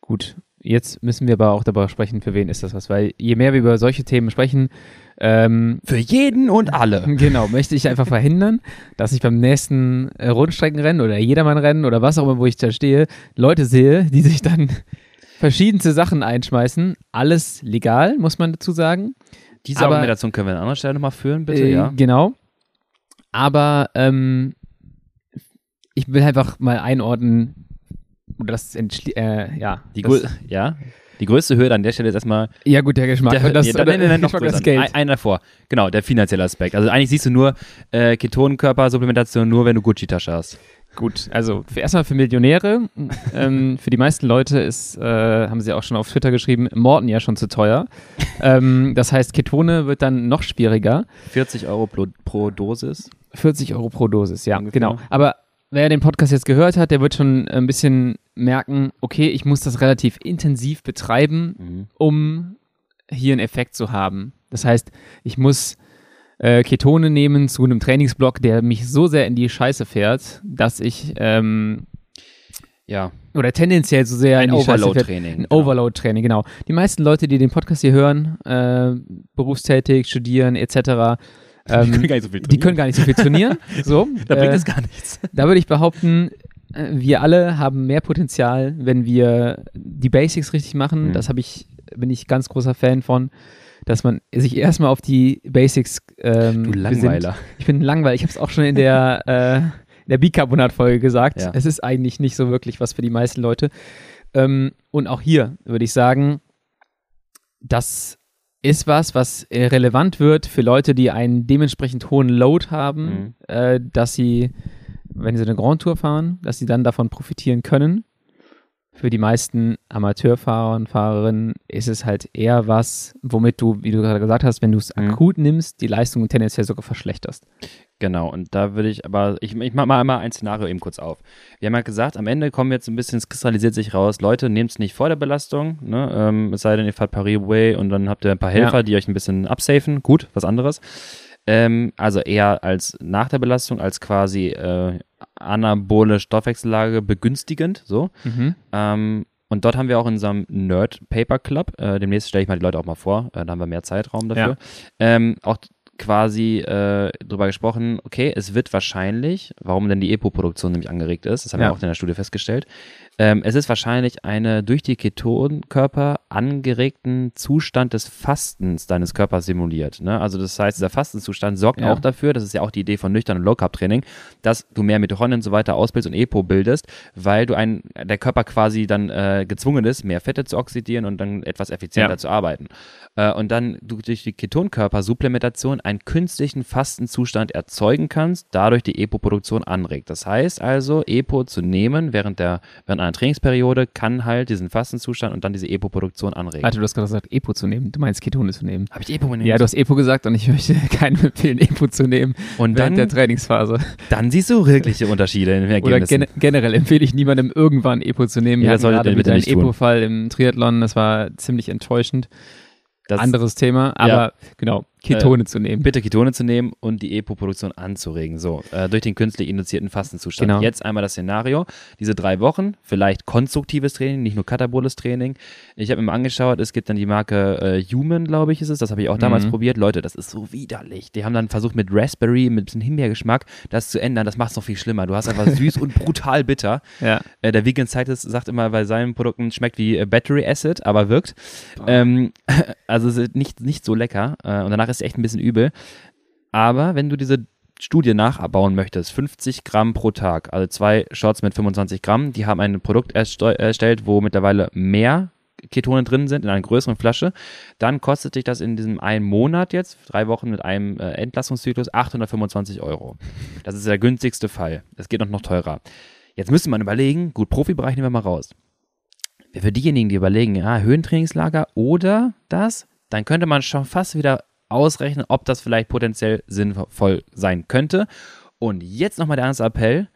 Gut, jetzt müssen wir aber auch darüber sprechen, für wen ist das was, weil je mehr wir über solche Themen sprechen, ähm, Für jeden und alle. [LAUGHS] genau, möchte ich einfach verhindern, dass ich beim nächsten äh, Rundstreckenrennen oder Jedermannrennen oder was auch immer, wo ich da stehe, Leute sehe, die sich dann verschiedenste Sachen einschmeißen. Alles legal, muss man dazu sagen. Diese Aber- Argumentation können wir an anderer Stelle nochmal führen, bitte, Äh, ja. Genau. Aber ähm, ich will einfach mal einordnen, das entschli- äh, ja. Die, das, ja. Die größte Hürde an der Stelle ist erstmal ja gut, der Geschmack. der, das, ja, nein, nein, nein, noch das Geld. Ein, einer davor. Genau, der finanzielle Aspekt. Also eigentlich siehst du nur äh, Ketonenkörpersupplementation nur, wenn du Gucci-Tasche hast. Gut, also für, erstmal für Millionäre, [LAUGHS] ähm, für die meisten Leute ist, äh, haben sie auch schon auf Twitter geschrieben, Morten ja schon zu teuer. ähm, das heißt, Ketone wird dann noch schwieriger. 40 Euro pro, pro Dosis. 40 Euro pro Dosis, ja, Ungefähr. genau. Aber wer den Podcast jetzt gehört hat, der wird schon ein bisschen merken, okay, ich muss das relativ intensiv betreiben, Mhm. um hier einen Effekt zu haben. Das heißt, ich muss äh, Ketone nehmen zu einem Trainingsblock, der mich so sehr in die Scheiße fährt, dass ich ähm, Ja, oder tendenziell so sehr ein. Overload-Training. Ein Overload-Training, genau. Die meisten Leute, die den Podcast hier hören, äh, berufstätig, studieren etc., ähm, Die können gar nicht so viel die können gar nicht so viel trainieren. [LAUGHS] So, Da bringt äh, es gar nichts. da würde ich behaupten, äh, wir alle haben mehr Potenzial, wenn wir die Basics richtig machen. Mhm. Das habe ich, bin ich ganz großer Fan von, dass man sich erstmal auf die Basics ähm, Du besinnt. Langweiler. Ich bin langweilig. Ich habe es auch schon in der, [LAUGHS] äh, in der Bicarbonat-Folge gesagt. Ja. Es ist eigentlich nicht so wirklich was für die meisten Leute. Ähm, und auch hier würde ich sagen, das ist was, was äh, relevant wird für Leute, die einen dementsprechend hohen Load haben, Mhm. äh, dass sie, wenn sie eine Grand Tour fahren, dass sie dann davon profitieren können. Für die meisten Amateurfahrer und Fahrerinnen ist es halt eher was, womit du, wie du gerade gesagt hast, wenn du es Mhm. akut nimmst, die Leistung tendenziell sogar verschlechterst. Genau, und da würde ich aber, ich, ich mache mal einmal ein Szenario eben kurz auf. Wir haben ja gesagt, am Ende kommen jetzt ein bisschen, es kristallisiert sich raus, Leute, nehmt es nicht vor der Belastung, ne? ähm, es sei denn, ihr fahrt Paris-Way und dann habt ihr ein paar Helfer, Ja. die euch ein bisschen absafen, gut, was anderes. Ähm, also eher als nach der Belastung, als quasi äh, anabole Stoffwechsellage begünstigend, so. Ähm, und dort haben wir auch in unserem Nerd Paper Club, äh, demnächst stelle ich mal die Leute auch mal vor, äh, da haben wir mehr Zeitraum dafür, ähm, auch quasi äh, drüber gesprochen, okay, es wird wahrscheinlich, warum denn die EPO-Produktion nämlich angeregt ist, das haben Ja. wir auch in der Studie festgestellt, ähm, es ist wahrscheinlich eine durch die Ketonkörper angeregten Zustand des Fastens deines Körpers simuliert. Ne? Also das heißt, dieser Fastenzustand sorgt Ja. auch dafür, das ist ja auch die Idee von nüchternen Low-Carb-Training, dass du mehr Mitochondrien und so weiter ausbildest und EPO bildest, weil du ein, der Körper quasi dann äh, gezwungen ist, mehr Fette zu oxidieren und dann etwas effizienter Ja. zu arbeiten. Äh, und dann du durch die Ketonkörper-Supplementation einen künstlichen Fastenzustand erzeugen kannst, dadurch die EPO-Produktion anregt. Das heißt also, EPO zu nehmen während, der, während einer Trainingsperiode kann halt diesen Fastenzustand und dann diese EPO-Produktion anregen. Warte, du hast gerade gesagt, EPO zu nehmen. Du meinst Ketone zu nehmen. Habe ich EPO genommen? Ja, du hast EPO gesagt und ich möchte [LAUGHS] keinen empfehlen, EPO zu nehmen und während dann, der Trainingsphase. dann siehst du wirkliche Unterschiede in den Oder Ergebnissen. gen generell empfehle ich niemandem irgendwann EPO zu nehmen. Ja, das mit bitte einem nicht. EPO-Fall im Triathlon, das war ziemlich enttäuschend. Das- Anderes Thema, aber genau, Ketone zu nehmen. bitte Ketone zu nehmen und die EPO-Produktion anzuregen. So, äh, durch den künstlich induzierten Fastenzustand. Genau. Jetzt einmal das Szenario. Diese drei Wochen, vielleicht konstruktives Training, nicht nur kataboles Training. Ich habe mir mal angeschaut, es gibt dann die Marke äh, Human, glaube ich, ist es. Das habe ich auch damals Mhm. probiert. Leute, das ist so widerlich. Die haben dann versucht mit Raspberry, mit ein bisschen Himbeergeschmack, das zu ändern. Das macht es noch viel schlimmer. Du hast einfach [LAUGHS] süß und brutal bitter. Ja. Äh, der Vegan Scientist sagt immer, bei seinen Produkten schmeckt wie äh, Battery Acid, aber wirkt. Ähm, [LAUGHS] also nicht, nicht so lecker äh, und danach ist es echt ein bisschen übel. Aber wenn du diese Studie nachbauen möchtest, 50 Gramm pro Tag, also zwei Shots mit 25 Gramm, die haben ein Produkt erstellt, wo mittlerweile mehr Ketone drin sind in einer größeren Flasche, dann kostet dich das in diesem einen Monat jetzt, drei Wochen mit einem äh, Entlastungszyklus, 825 Euro. Das ist der günstigste Fall. Es geht noch, noch teurer. Jetzt müsste man überlegen, gut, Profibereich nehmen wir mal raus. Für diejenigen, die überlegen, ja, Höhentrainingslager oder das, dann könnte man schon fast wieder ausrechnen, ob das vielleicht potenziell sinnvoll sein könnte. Und jetzt nochmal der ernste Appell.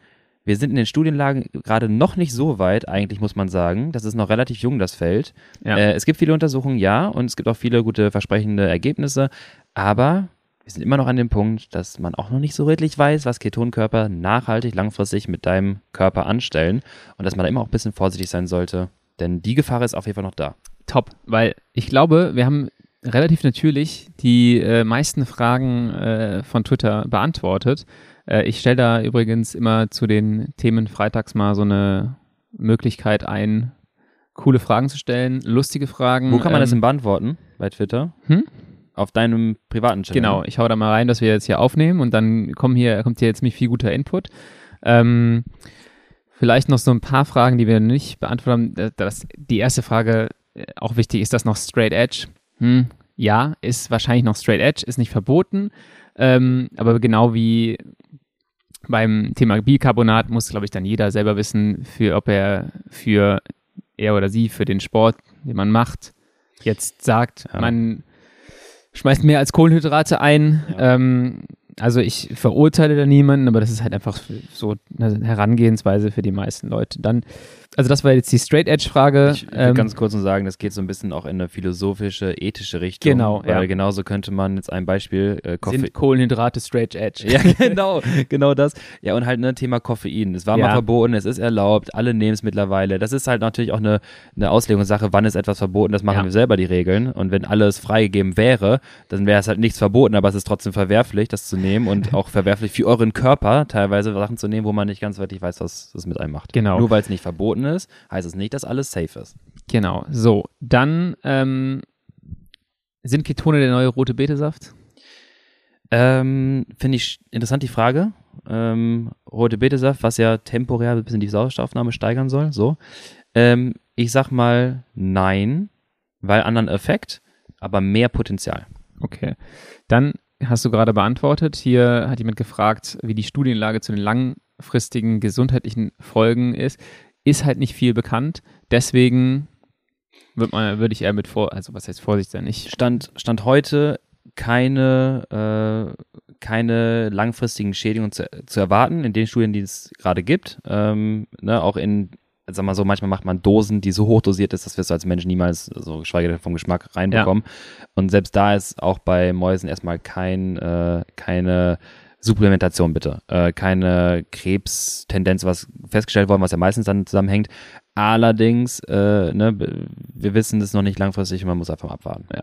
Wir sind in den Studienlagen gerade noch nicht so weit, eigentlich muss man sagen. Das ist noch relativ jung, das Feld. Ja. Äh, es gibt viele Untersuchungen, ja, und es gibt auch viele gute, versprechende Ergebnisse. Aber wir sind immer noch an dem Punkt, dass man auch noch nicht so wirklich weiß, was Ketonkörper nachhaltig, langfristig mit deinem Körper anstellen. Und dass man da immer auch ein bisschen vorsichtig sein sollte. Denn die Gefahr ist auf jeden Fall noch da. Top, weil ich glaube, wir haben relativ natürlich die äh, meisten Fragen äh, von Twitter beantwortet. Äh, ich stelle da übrigens immer zu den Themen freitags mal so eine Möglichkeit ein, coole Fragen zu stellen, lustige Fragen. Wo kann man das ähm, denn beantworten? Bei Twitter? Hm? Auf deinem privaten Channel? Genau, ich hau da mal rein, dass wir jetzt hier aufnehmen und dann kommen hier, kommt hier jetzt ziemlich viel guter Input. Ähm, vielleicht noch so ein paar Fragen, die wir nicht beantwortet haben. Das, das, die erste Frage, äh, auch wichtig, ist das noch Straight Edge? Hm, ja, ist wahrscheinlich noch Straight Edge, ist nicht verboten. Ähm, aber genau wie beim Thema Bicarbonat muss, glaube ich, dann jeder selber wissen, für ob er für er oder sie für den Sport, den man macht, jetzt sagt, Ja. man schmeißt mehr als Kohlenhydrate ein. Ähm, also ich verurteile da niemanden, aber das ist halt einfach so eine Herangehensweise für die meisten Leute. Dann, also das war jetzt die Straight Edge Frage. Ich will Ähm, ganz kurz nur sagen, das geht so ein bisschen auch in eine philosophische, ethische Richtung. Genau, Weil ja. genauso könnte man jetzt ein Beispiel äh, Koffein. sind Kohlenhydrate Straight Edge. Ja, [LAUGHS] genau, genau das. Ja, und halt ne Thema Koffein. Es war mal Ja. verboten, es ist erlaubt, alle nehmen es mittlerweile. Das ist halt natürlich auch eine, eine Auslegungssache, wann ist etwas verboten, das machen Ja. wir selber die Regeln. Und wenn alles freigegeben wäre, dann wäre es halt nichts verboten, aber es ist trotzdem verwerflich, das zu nehmen und [LAUGHS] auch verwerflich für euren Körper teilweise Sachen zu nehmen, wo man nicht ganz wirklich weiß, was das mit einem macht. Genau. Nur weil es nicht verboten ist, heißt es nicht, dass alles safe ist. Genau. So, dann ähm, sind Ketone der neue rote Betesaft? Ähm, Finde ich interessant die Frage. Ähm, rote Betesaft, was ja temporär ein bisschen die Sauerstoffaufnahme steigern soll. So. Ähm, ich sag mal nein, weil anderen Effekt, aber mehr Potenzial. Okay. Dann hast du gerade beantwortet. Hier hat jemand gefragt, wie die Studienlage zu den langfristigen gesundheitlichen Folgen ist. Ist halt nicht viel bekannt. Deswegen würde man, würde ich eher mit vor, also was heißt Vorsicht sein? Ich, Stand, Stand heute keine, äh, keine langfristigen Schädigungen zu, zu erwarten in den Studien, die es gerade gibt. Ähm, ne, auch in, sag mal so, manchmal macht man Dosen, die so hoch dosiert ist, dass wir es als Mensch niemals, so geschweige denn vom Geschmack reinbekommen. Und selbst da ist auch bei Mäusen erstmal kein, äh, keine Supplementation bitte. Äh, keine Krebstendenz, was festgestellt worden, was ja meistens dann zusammenhängt. Allerdings, äh, ne, wir wissen das noch nicht langfristig und man muss einfach abwarten. Ja.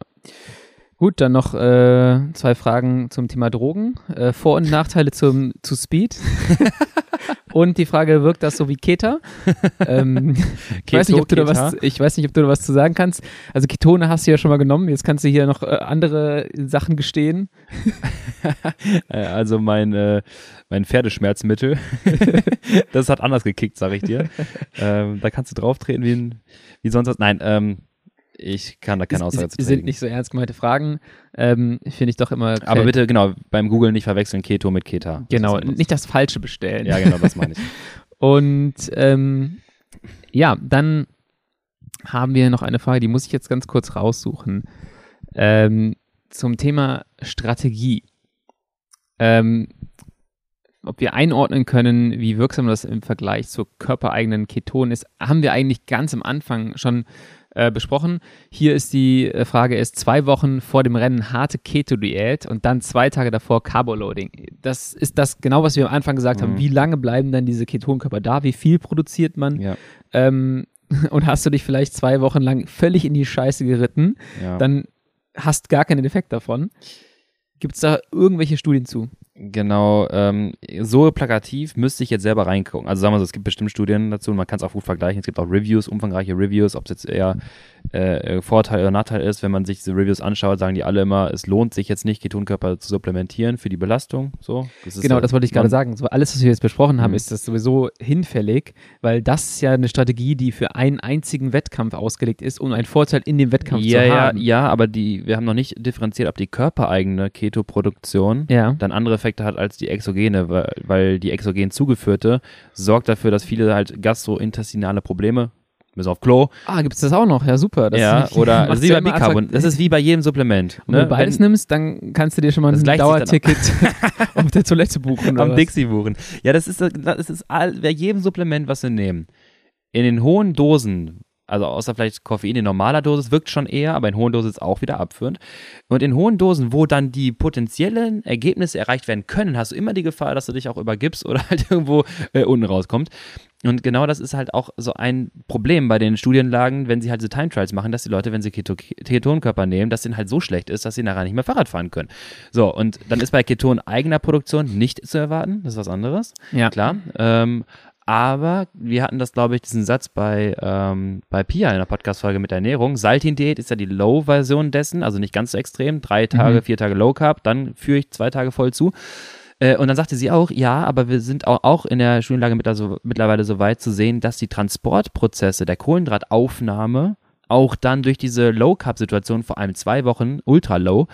Gut, dann noch äh, zwei Fragen zum Thema Drogen. Äh, Vor- und Nachteile zum, zu Speed. [LAUGHS] und die Frage, wirkt das so wie Keta? [LAUGHS] ähm, ich, weiß nicht, ob du da was, ich weiß nicht, ob du da was zu sagen kannst. Also Ketone hast du ja schon mal genommen. Jetzt kannst du hier noch äh, andere Sachen gestehen. [LAUGHS] Äh, Also mein, äh, mein Pferdeschmerzmittel, [LAUGHS] das hat anders gekickt, sag ich dir. ähm, da kannst du drauf treten wie, ein, wie sonst was. Nein, ähm, ich kann da keine Aussage zu sind tätigen. nicht so ernst gemeinte Fragen. Ähm, Finde ich doch immer. Aber bitte, genau, beim Google nicht verwechseln Keto mit Keta. Genau, nicht das Falsche bestellen. Ja, genau, das meine ich. [LAUGHS] Und ähm, Ja, dann haben wir noch eine Frage, die muss ich jetzt ganz kurz raussuchen. Ähm, zum Thema Strategie. Ähm, ob wir einordnen können, wie wirksam das im Vergleich zur körpereigenen Keton ist, haben wir eigentlich ganz am Anfang schon äh, besprochen. Hier ist die äh, Frage, ist zwei Wochen vor dem Rennen harte Keto-Diät und dann zwei Tage davor Carboloading. Das ist das genau, was wir am Anfang gesagt mhm. haben. Wie lange bleiben dann diese Ketonkörper da? Wie viel produziert man? Ja. Ähm, [LAUGHS] und hast du dich vielleicht zwei Wochen lang völlig in die Scheiße geritten, Ja. dann hast gar keinen Effekt davon. Gibt es da irgendwelche Studien zu? Genau, ähm, so plakativ müsste ich jetzt selber reingucken. Also sagen wir so, es gibt bestimmt Studien dazu und man kann es auch gut vergleichen. Es gibt auch Reviews, umfangreiche Reviews, ob es jetzt eher äh, Vorteil oder Nachteil ist. Wenn man sich diese Reviews anschaut, sagen die alle immer, es lohnt sich jetzt nicht, Ketonkörper zu supplementieren für die Belastung. So, das Genau, ja- das wollte ich gerade sagen. So alles, was wir jetzt besprochen haben, Mhm. ist das sowieso hinfällig, weil das ist ja eine Strategie, die für einen einzigen Wettkampf ausgelegt ist, um einen Vorteil in dem Wettkampf Ja, zu ja, haben. ja, aber die, wir haben noch nicht differenziert, ob die körpereigene Ketoproduktion Ja. dann andere Effekte hat als die exogene, weil, die exogen zugeführte sorgt dafür, dass viele halt gastrointestinale Probleme, müssen auf Klo, Ah, gibt es das auch noch? Ja, super. Das ja, oder das ist wie bei Bicarbon, das ist wie bei jedem Supplement. Und wenn Ne? du beides Wenn- nimmst, dann kannst du dir schon mal ein Dauerticket [LAUGHS] auf der Toilette buchen. Oder am? Dixie buchen. Ja, das ist, das ist all, bei jedem Supplement, was wir nehmen. In den hohen Dosen, also außer vielleicht Koffein in normaler Dosis, wirkt schon eher, aber in hohen Dosen ist auch wieder abführend. Und in hohen Dosen, wo dann die potenziellen Ergebnisse erreicht werden können, hast du immer die Gefahr, dass du dich auch übergibst oder [LAUGHS] halt irgendwo äh, unten rauskommt. Und genau das ist halt auch so ein Problem bei den Studienlagen, wenn sie halt so Time Trials machen, dass die Leute, wenn sie Keto Ketonkörper nehmen, dass denen halt so schlecht ist, dass sie nachher nicht mehr Fahrrad fahren können. So, und dann ist bei Keton eigener Produktion nicht zu erwarten, das ist was anderes Ja. klar. Ähm, aber wir hatten das, glaube ich, diesen Satz bei, ähm, bei Pia in der Podcast-Folge mit Ernährung. Saltin-Diät ist ja die Low-Version dessen, also nicht ganz so extrem. Drei Tage, Mhm. vier Tage Low Carb, dann führe ich zwei Tage voll zu. Äh, und dann sagte sie auch, ja, aber wir sind auch, auch in der Studienlage mit, also, mittlerweile so weit zu sehen, dass die Transportprozesse der Kohlenhydrataufnahme auch dann durch diese Low-Carb-Situation, vor allem zwei Wochen Ultra-Low,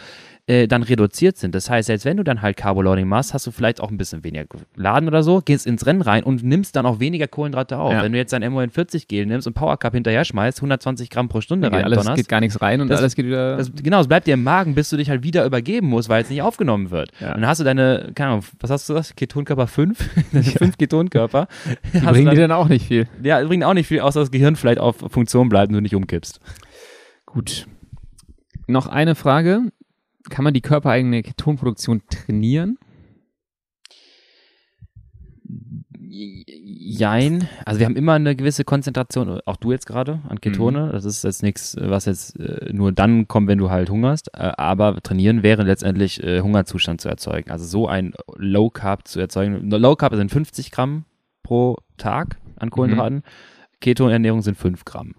äh, dann reduziert sind. Das heißt, selbst wenn du dann halt Carboloading machst, hast du vielleicht auch ein bisschen weniger geladen oder so, gehst ins Rennen rein und nimmst dann auch weniger Kohlenhydrate auf. Ja. Wenn du jetzt dein MON 40 Gel nimmst und Power Cup hinterher schmeißt, 120 Gramm pro Stunde rein alles donnerst, geht gar nichts rein und Das- alles geht wieder. das, genau, es bleibt dir im Magen, bis du dich halt wieder übergeben musst, weil es nicht aufgenommen wird. Ja. Und dann hast du deine, keine Ahnung, was hast du das? Ketonkörper 5? [LAUGHS] Deine fünf Ketonkörper. die Hast bringen du dir dann auch nicht viel. dann, ja, bringen auch nicht viel, außer das Gehirn vielleicht auf Funktion bleibt und du nicht umkippst. Gut. Noch eine Frage. Kann man die körpereigene Ketonproduktion trainieren? Jein. Also wir haben immer eine gewisse Konzentration, auch du jetzt gerade, an Ketone. Das ist jetzt nichts, was jetzt äh, nur dann kommt, wenn du halt hungerst. Äh, aber trainieren wäre letztendlich äh, Hungerzustand zu erzeugen. Also so ein Low Carb zu erzeugen. Low Carb sind 50 Gramm pro Tag an Kohlenhydraten. Ketonernährung sind 5 Gramm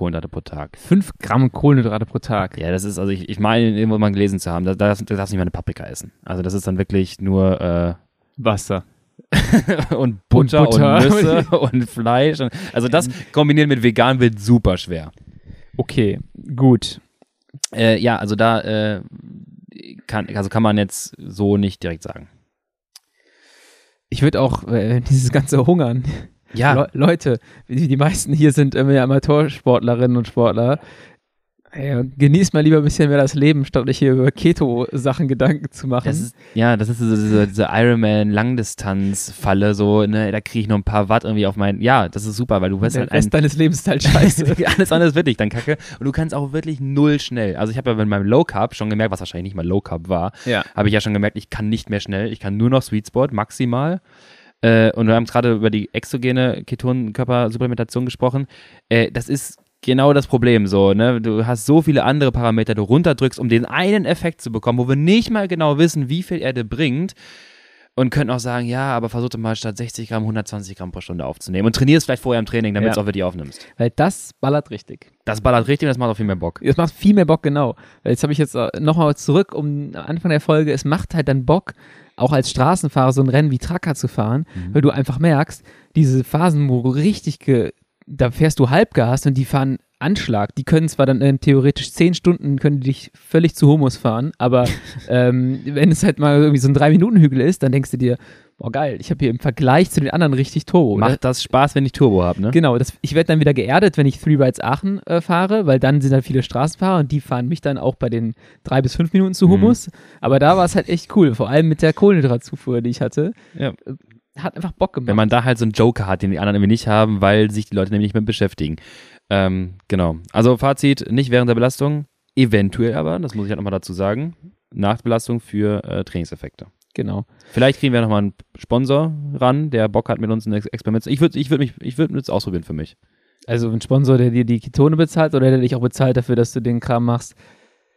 Kohlenhydrate pro Tag. 5 Gramm Kohlenhydrate pro Tag. Ja, das ist, also ich, ich meine, irgendwo mal gelesen zu haben, da, da, da darfst du nicht mal eine Paprika essen. Also das ist dann wirklich nur äh, Wasser. [LAUGHS] und Butter und, Butter. Nüsse [LAUGHS] und Fleisch. Und, also das kombinieren mit vegan wird super schwer. Okay, gut. Äh, ja, also da äh, kann, also kann man jetzt so nicht direkt sagen. Ich würde auch äh, dieses ganze Hungern. Ja, Le Leute, die, die meisten hier sind immer Amateursportlerinnen und Sportler. Ey, genießt mal lieber ein bisschen mehr das Leben, statt euch hier über Keto-Sachen Gedanken zu machen. das ist, ja, das ist so diese, diese Ironman-Langdistanz-Falle, so, ne, da kriege ich noch ein paar Watt irgendwie auf meinen, ja, das ist super, weil du wirst der halt ein, Rest deines Lebens ist halt scheiße. [LAUGHS] Alles andere ist wirklich dann kacke. Und du kannst auch wirklich null schnell. Also ich habe ja bei meinem Low Carb schon gemerkt, was wahrscheinlich nicht mal Low Carb war, ja. habe ich ja schon gemerkt, ich kann nicht mehr schnell. Ich kann nur noch Sweet Spot maximal. Äh, und wir haben gerade über die exogene Ketonkörpersupplementation gesprochen. Äh, das ist genau das Problem so, ne? Du hast so viele andere Parameter, du runterdrückst, um den einen Effekt zu bekommen, wo wir nicht mal genau wissen, wie viel er dir bringt. Und können auch sagen, ja, aber versuch doch mal statt 60 Gramm 120 Gramm pro Stunde aufzunehmen. Und trainierst vielleicht vorher im Training, damit Ja. du auch wirklich aufnimmst. Weil das ballert richtig. Das ballert richtig und das macht auch viel mehr Bock. Es macht viel mehr Bock, genau. Jetzt habe ich jetzt nochmal zurück um Anfang der Folge. Es macht halt dann Bock, auch als Straßenfahrer so ein Rennen wie Tracker zu fahren, weil du einfach merkst, diese Phasen, wo richtig, ge da fährst du Halbgas und die fahren Anschlag. Die können zwar dann äh, theoretisch zehn Stunden, können die dich völlig zu Humus fahren, aber [LAUGHS] ähm, wenn es halt mal irgendwie so ein Drei-Minuten-Hügel ist, dann denkst du dir, boah geil, ich habe hier im Vergleich zu den anderen richtig Turbo. ne? Macht das Spaß, wenn ich Turbo habe, ne? Genau, das, ich werde dann wieder geerdet, wenn ich Three Rides Aachen äh, fahre, weil dann sind halt viele Straßenfahrer und die fahren mich dann auch bei den drei bis fünf Minuten zu Mhm. Humus. Aber da war es halt echt cool, vor allem mit der Kohlenhydratzufuhr, die ich hatte. Ja. Hat einfach Bock gemacht. Wenn man da halt so einen Joker hat, den die anderen irgendwie nicht haben, weil sich die Leute nämlich nicht mehr beschäftigen. Ähm, genau. Also Fazit, nicht während der Belastung, eventuell aber, das muss ich halt nochmal dazu sagen, nach der Belastung für äh, Trainingseffekte. Genau. Vielleicht kriegen wir nochmal einen Sponsor ran, der Bock hat mit uns ein Ex- Experiment. Ich würde ich würd mich, ich würde es ausprobieren für mich. Also ein Sponsor, der dir die Ketone bezahlt oder der dich auch bezahlt dafür, dass du den Kram machst.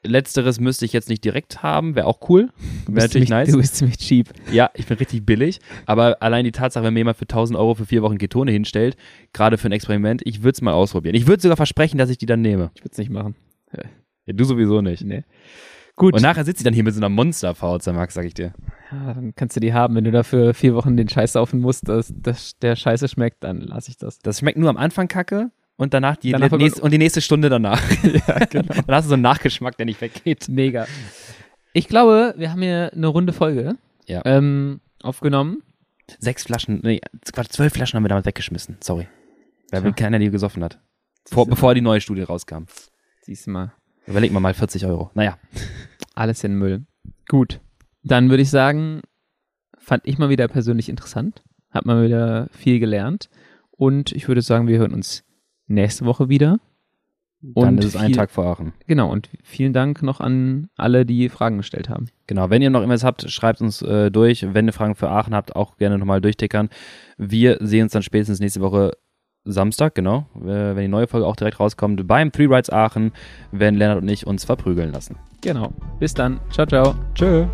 Letzteres müsste ich jetzt nicht direkt haben, wäre auch cool. Wäre natürlich ziemlich, nice. Du bist ziemlich cheap. Ja, ich bin richtig billig, aber allein die Tatsache, wenn mir jemand für 1000 Euro für vier Wochen Ketone hinstellt, gerade für ein Experiment, ich würde es mal ausprobieren. Ich würde sogar versprechen, dass ich die dann nehme. Ich würde es nicht machen. Ja, du sowieso nicht. Nee. Gut, Und nachher sitzt sie dann hier mit so einer Monsterfaust, Max, sag ich dir. ja, dann kannst du die haben. Wenn du dafür vier Wochen den Scheiß saufen musst, dass, dass der Scheiße schmeckt, dann lasse ich das. Das schmeckt nur am Anfang kacke und danach die Danach- nächste, und die nächste Stunde danach. [LAUGHS] [LAUGHS] ja, genau. dann hast du so einen Nachgeschmack, der nicht weggeht. Mega. Ich glaube, wir haben hier eine runde Folge Ja. ähm, aufgenommen. Sechs Flaschen, nee, Quatsch, zwölf Flaschen haben wir damit weggeschmissen. Sorry. Weil Tja. keiner die gesoffen hat. Vor, bevor die neue Studie rauskam. Siehst du mal. Überleg mal mal 40 Euro. Naja. [LAUGHS] Alles in den Müll. Gut. Dann würde ich sagen, fand ich mal wieder persönlich interessant. Hat mal wieder viel gelernt. Und ich würde sagen, wir hören uns nächste Woche wieder. Dann Und ist es ein Tag vor Aachen. Genau. Und vielen Dank noch an alle, die Fragen gestellt haben. Genau, wenn ihr noch irgendwas habt, schreibt uns äh, durch. Wenn ihr Fragen für Aachen habt, auch gerne nochmal durchtickern. Wir sehen uns dann spätestens nächste Woche Samstag, genau, äh, wenn die neue Folge auch direkt rauskommt, beim Three Rides Aachen, wenn Lennart und ich uns verprügeln lassen. Genau. Bis dann. Ciao, ciao. Tschö.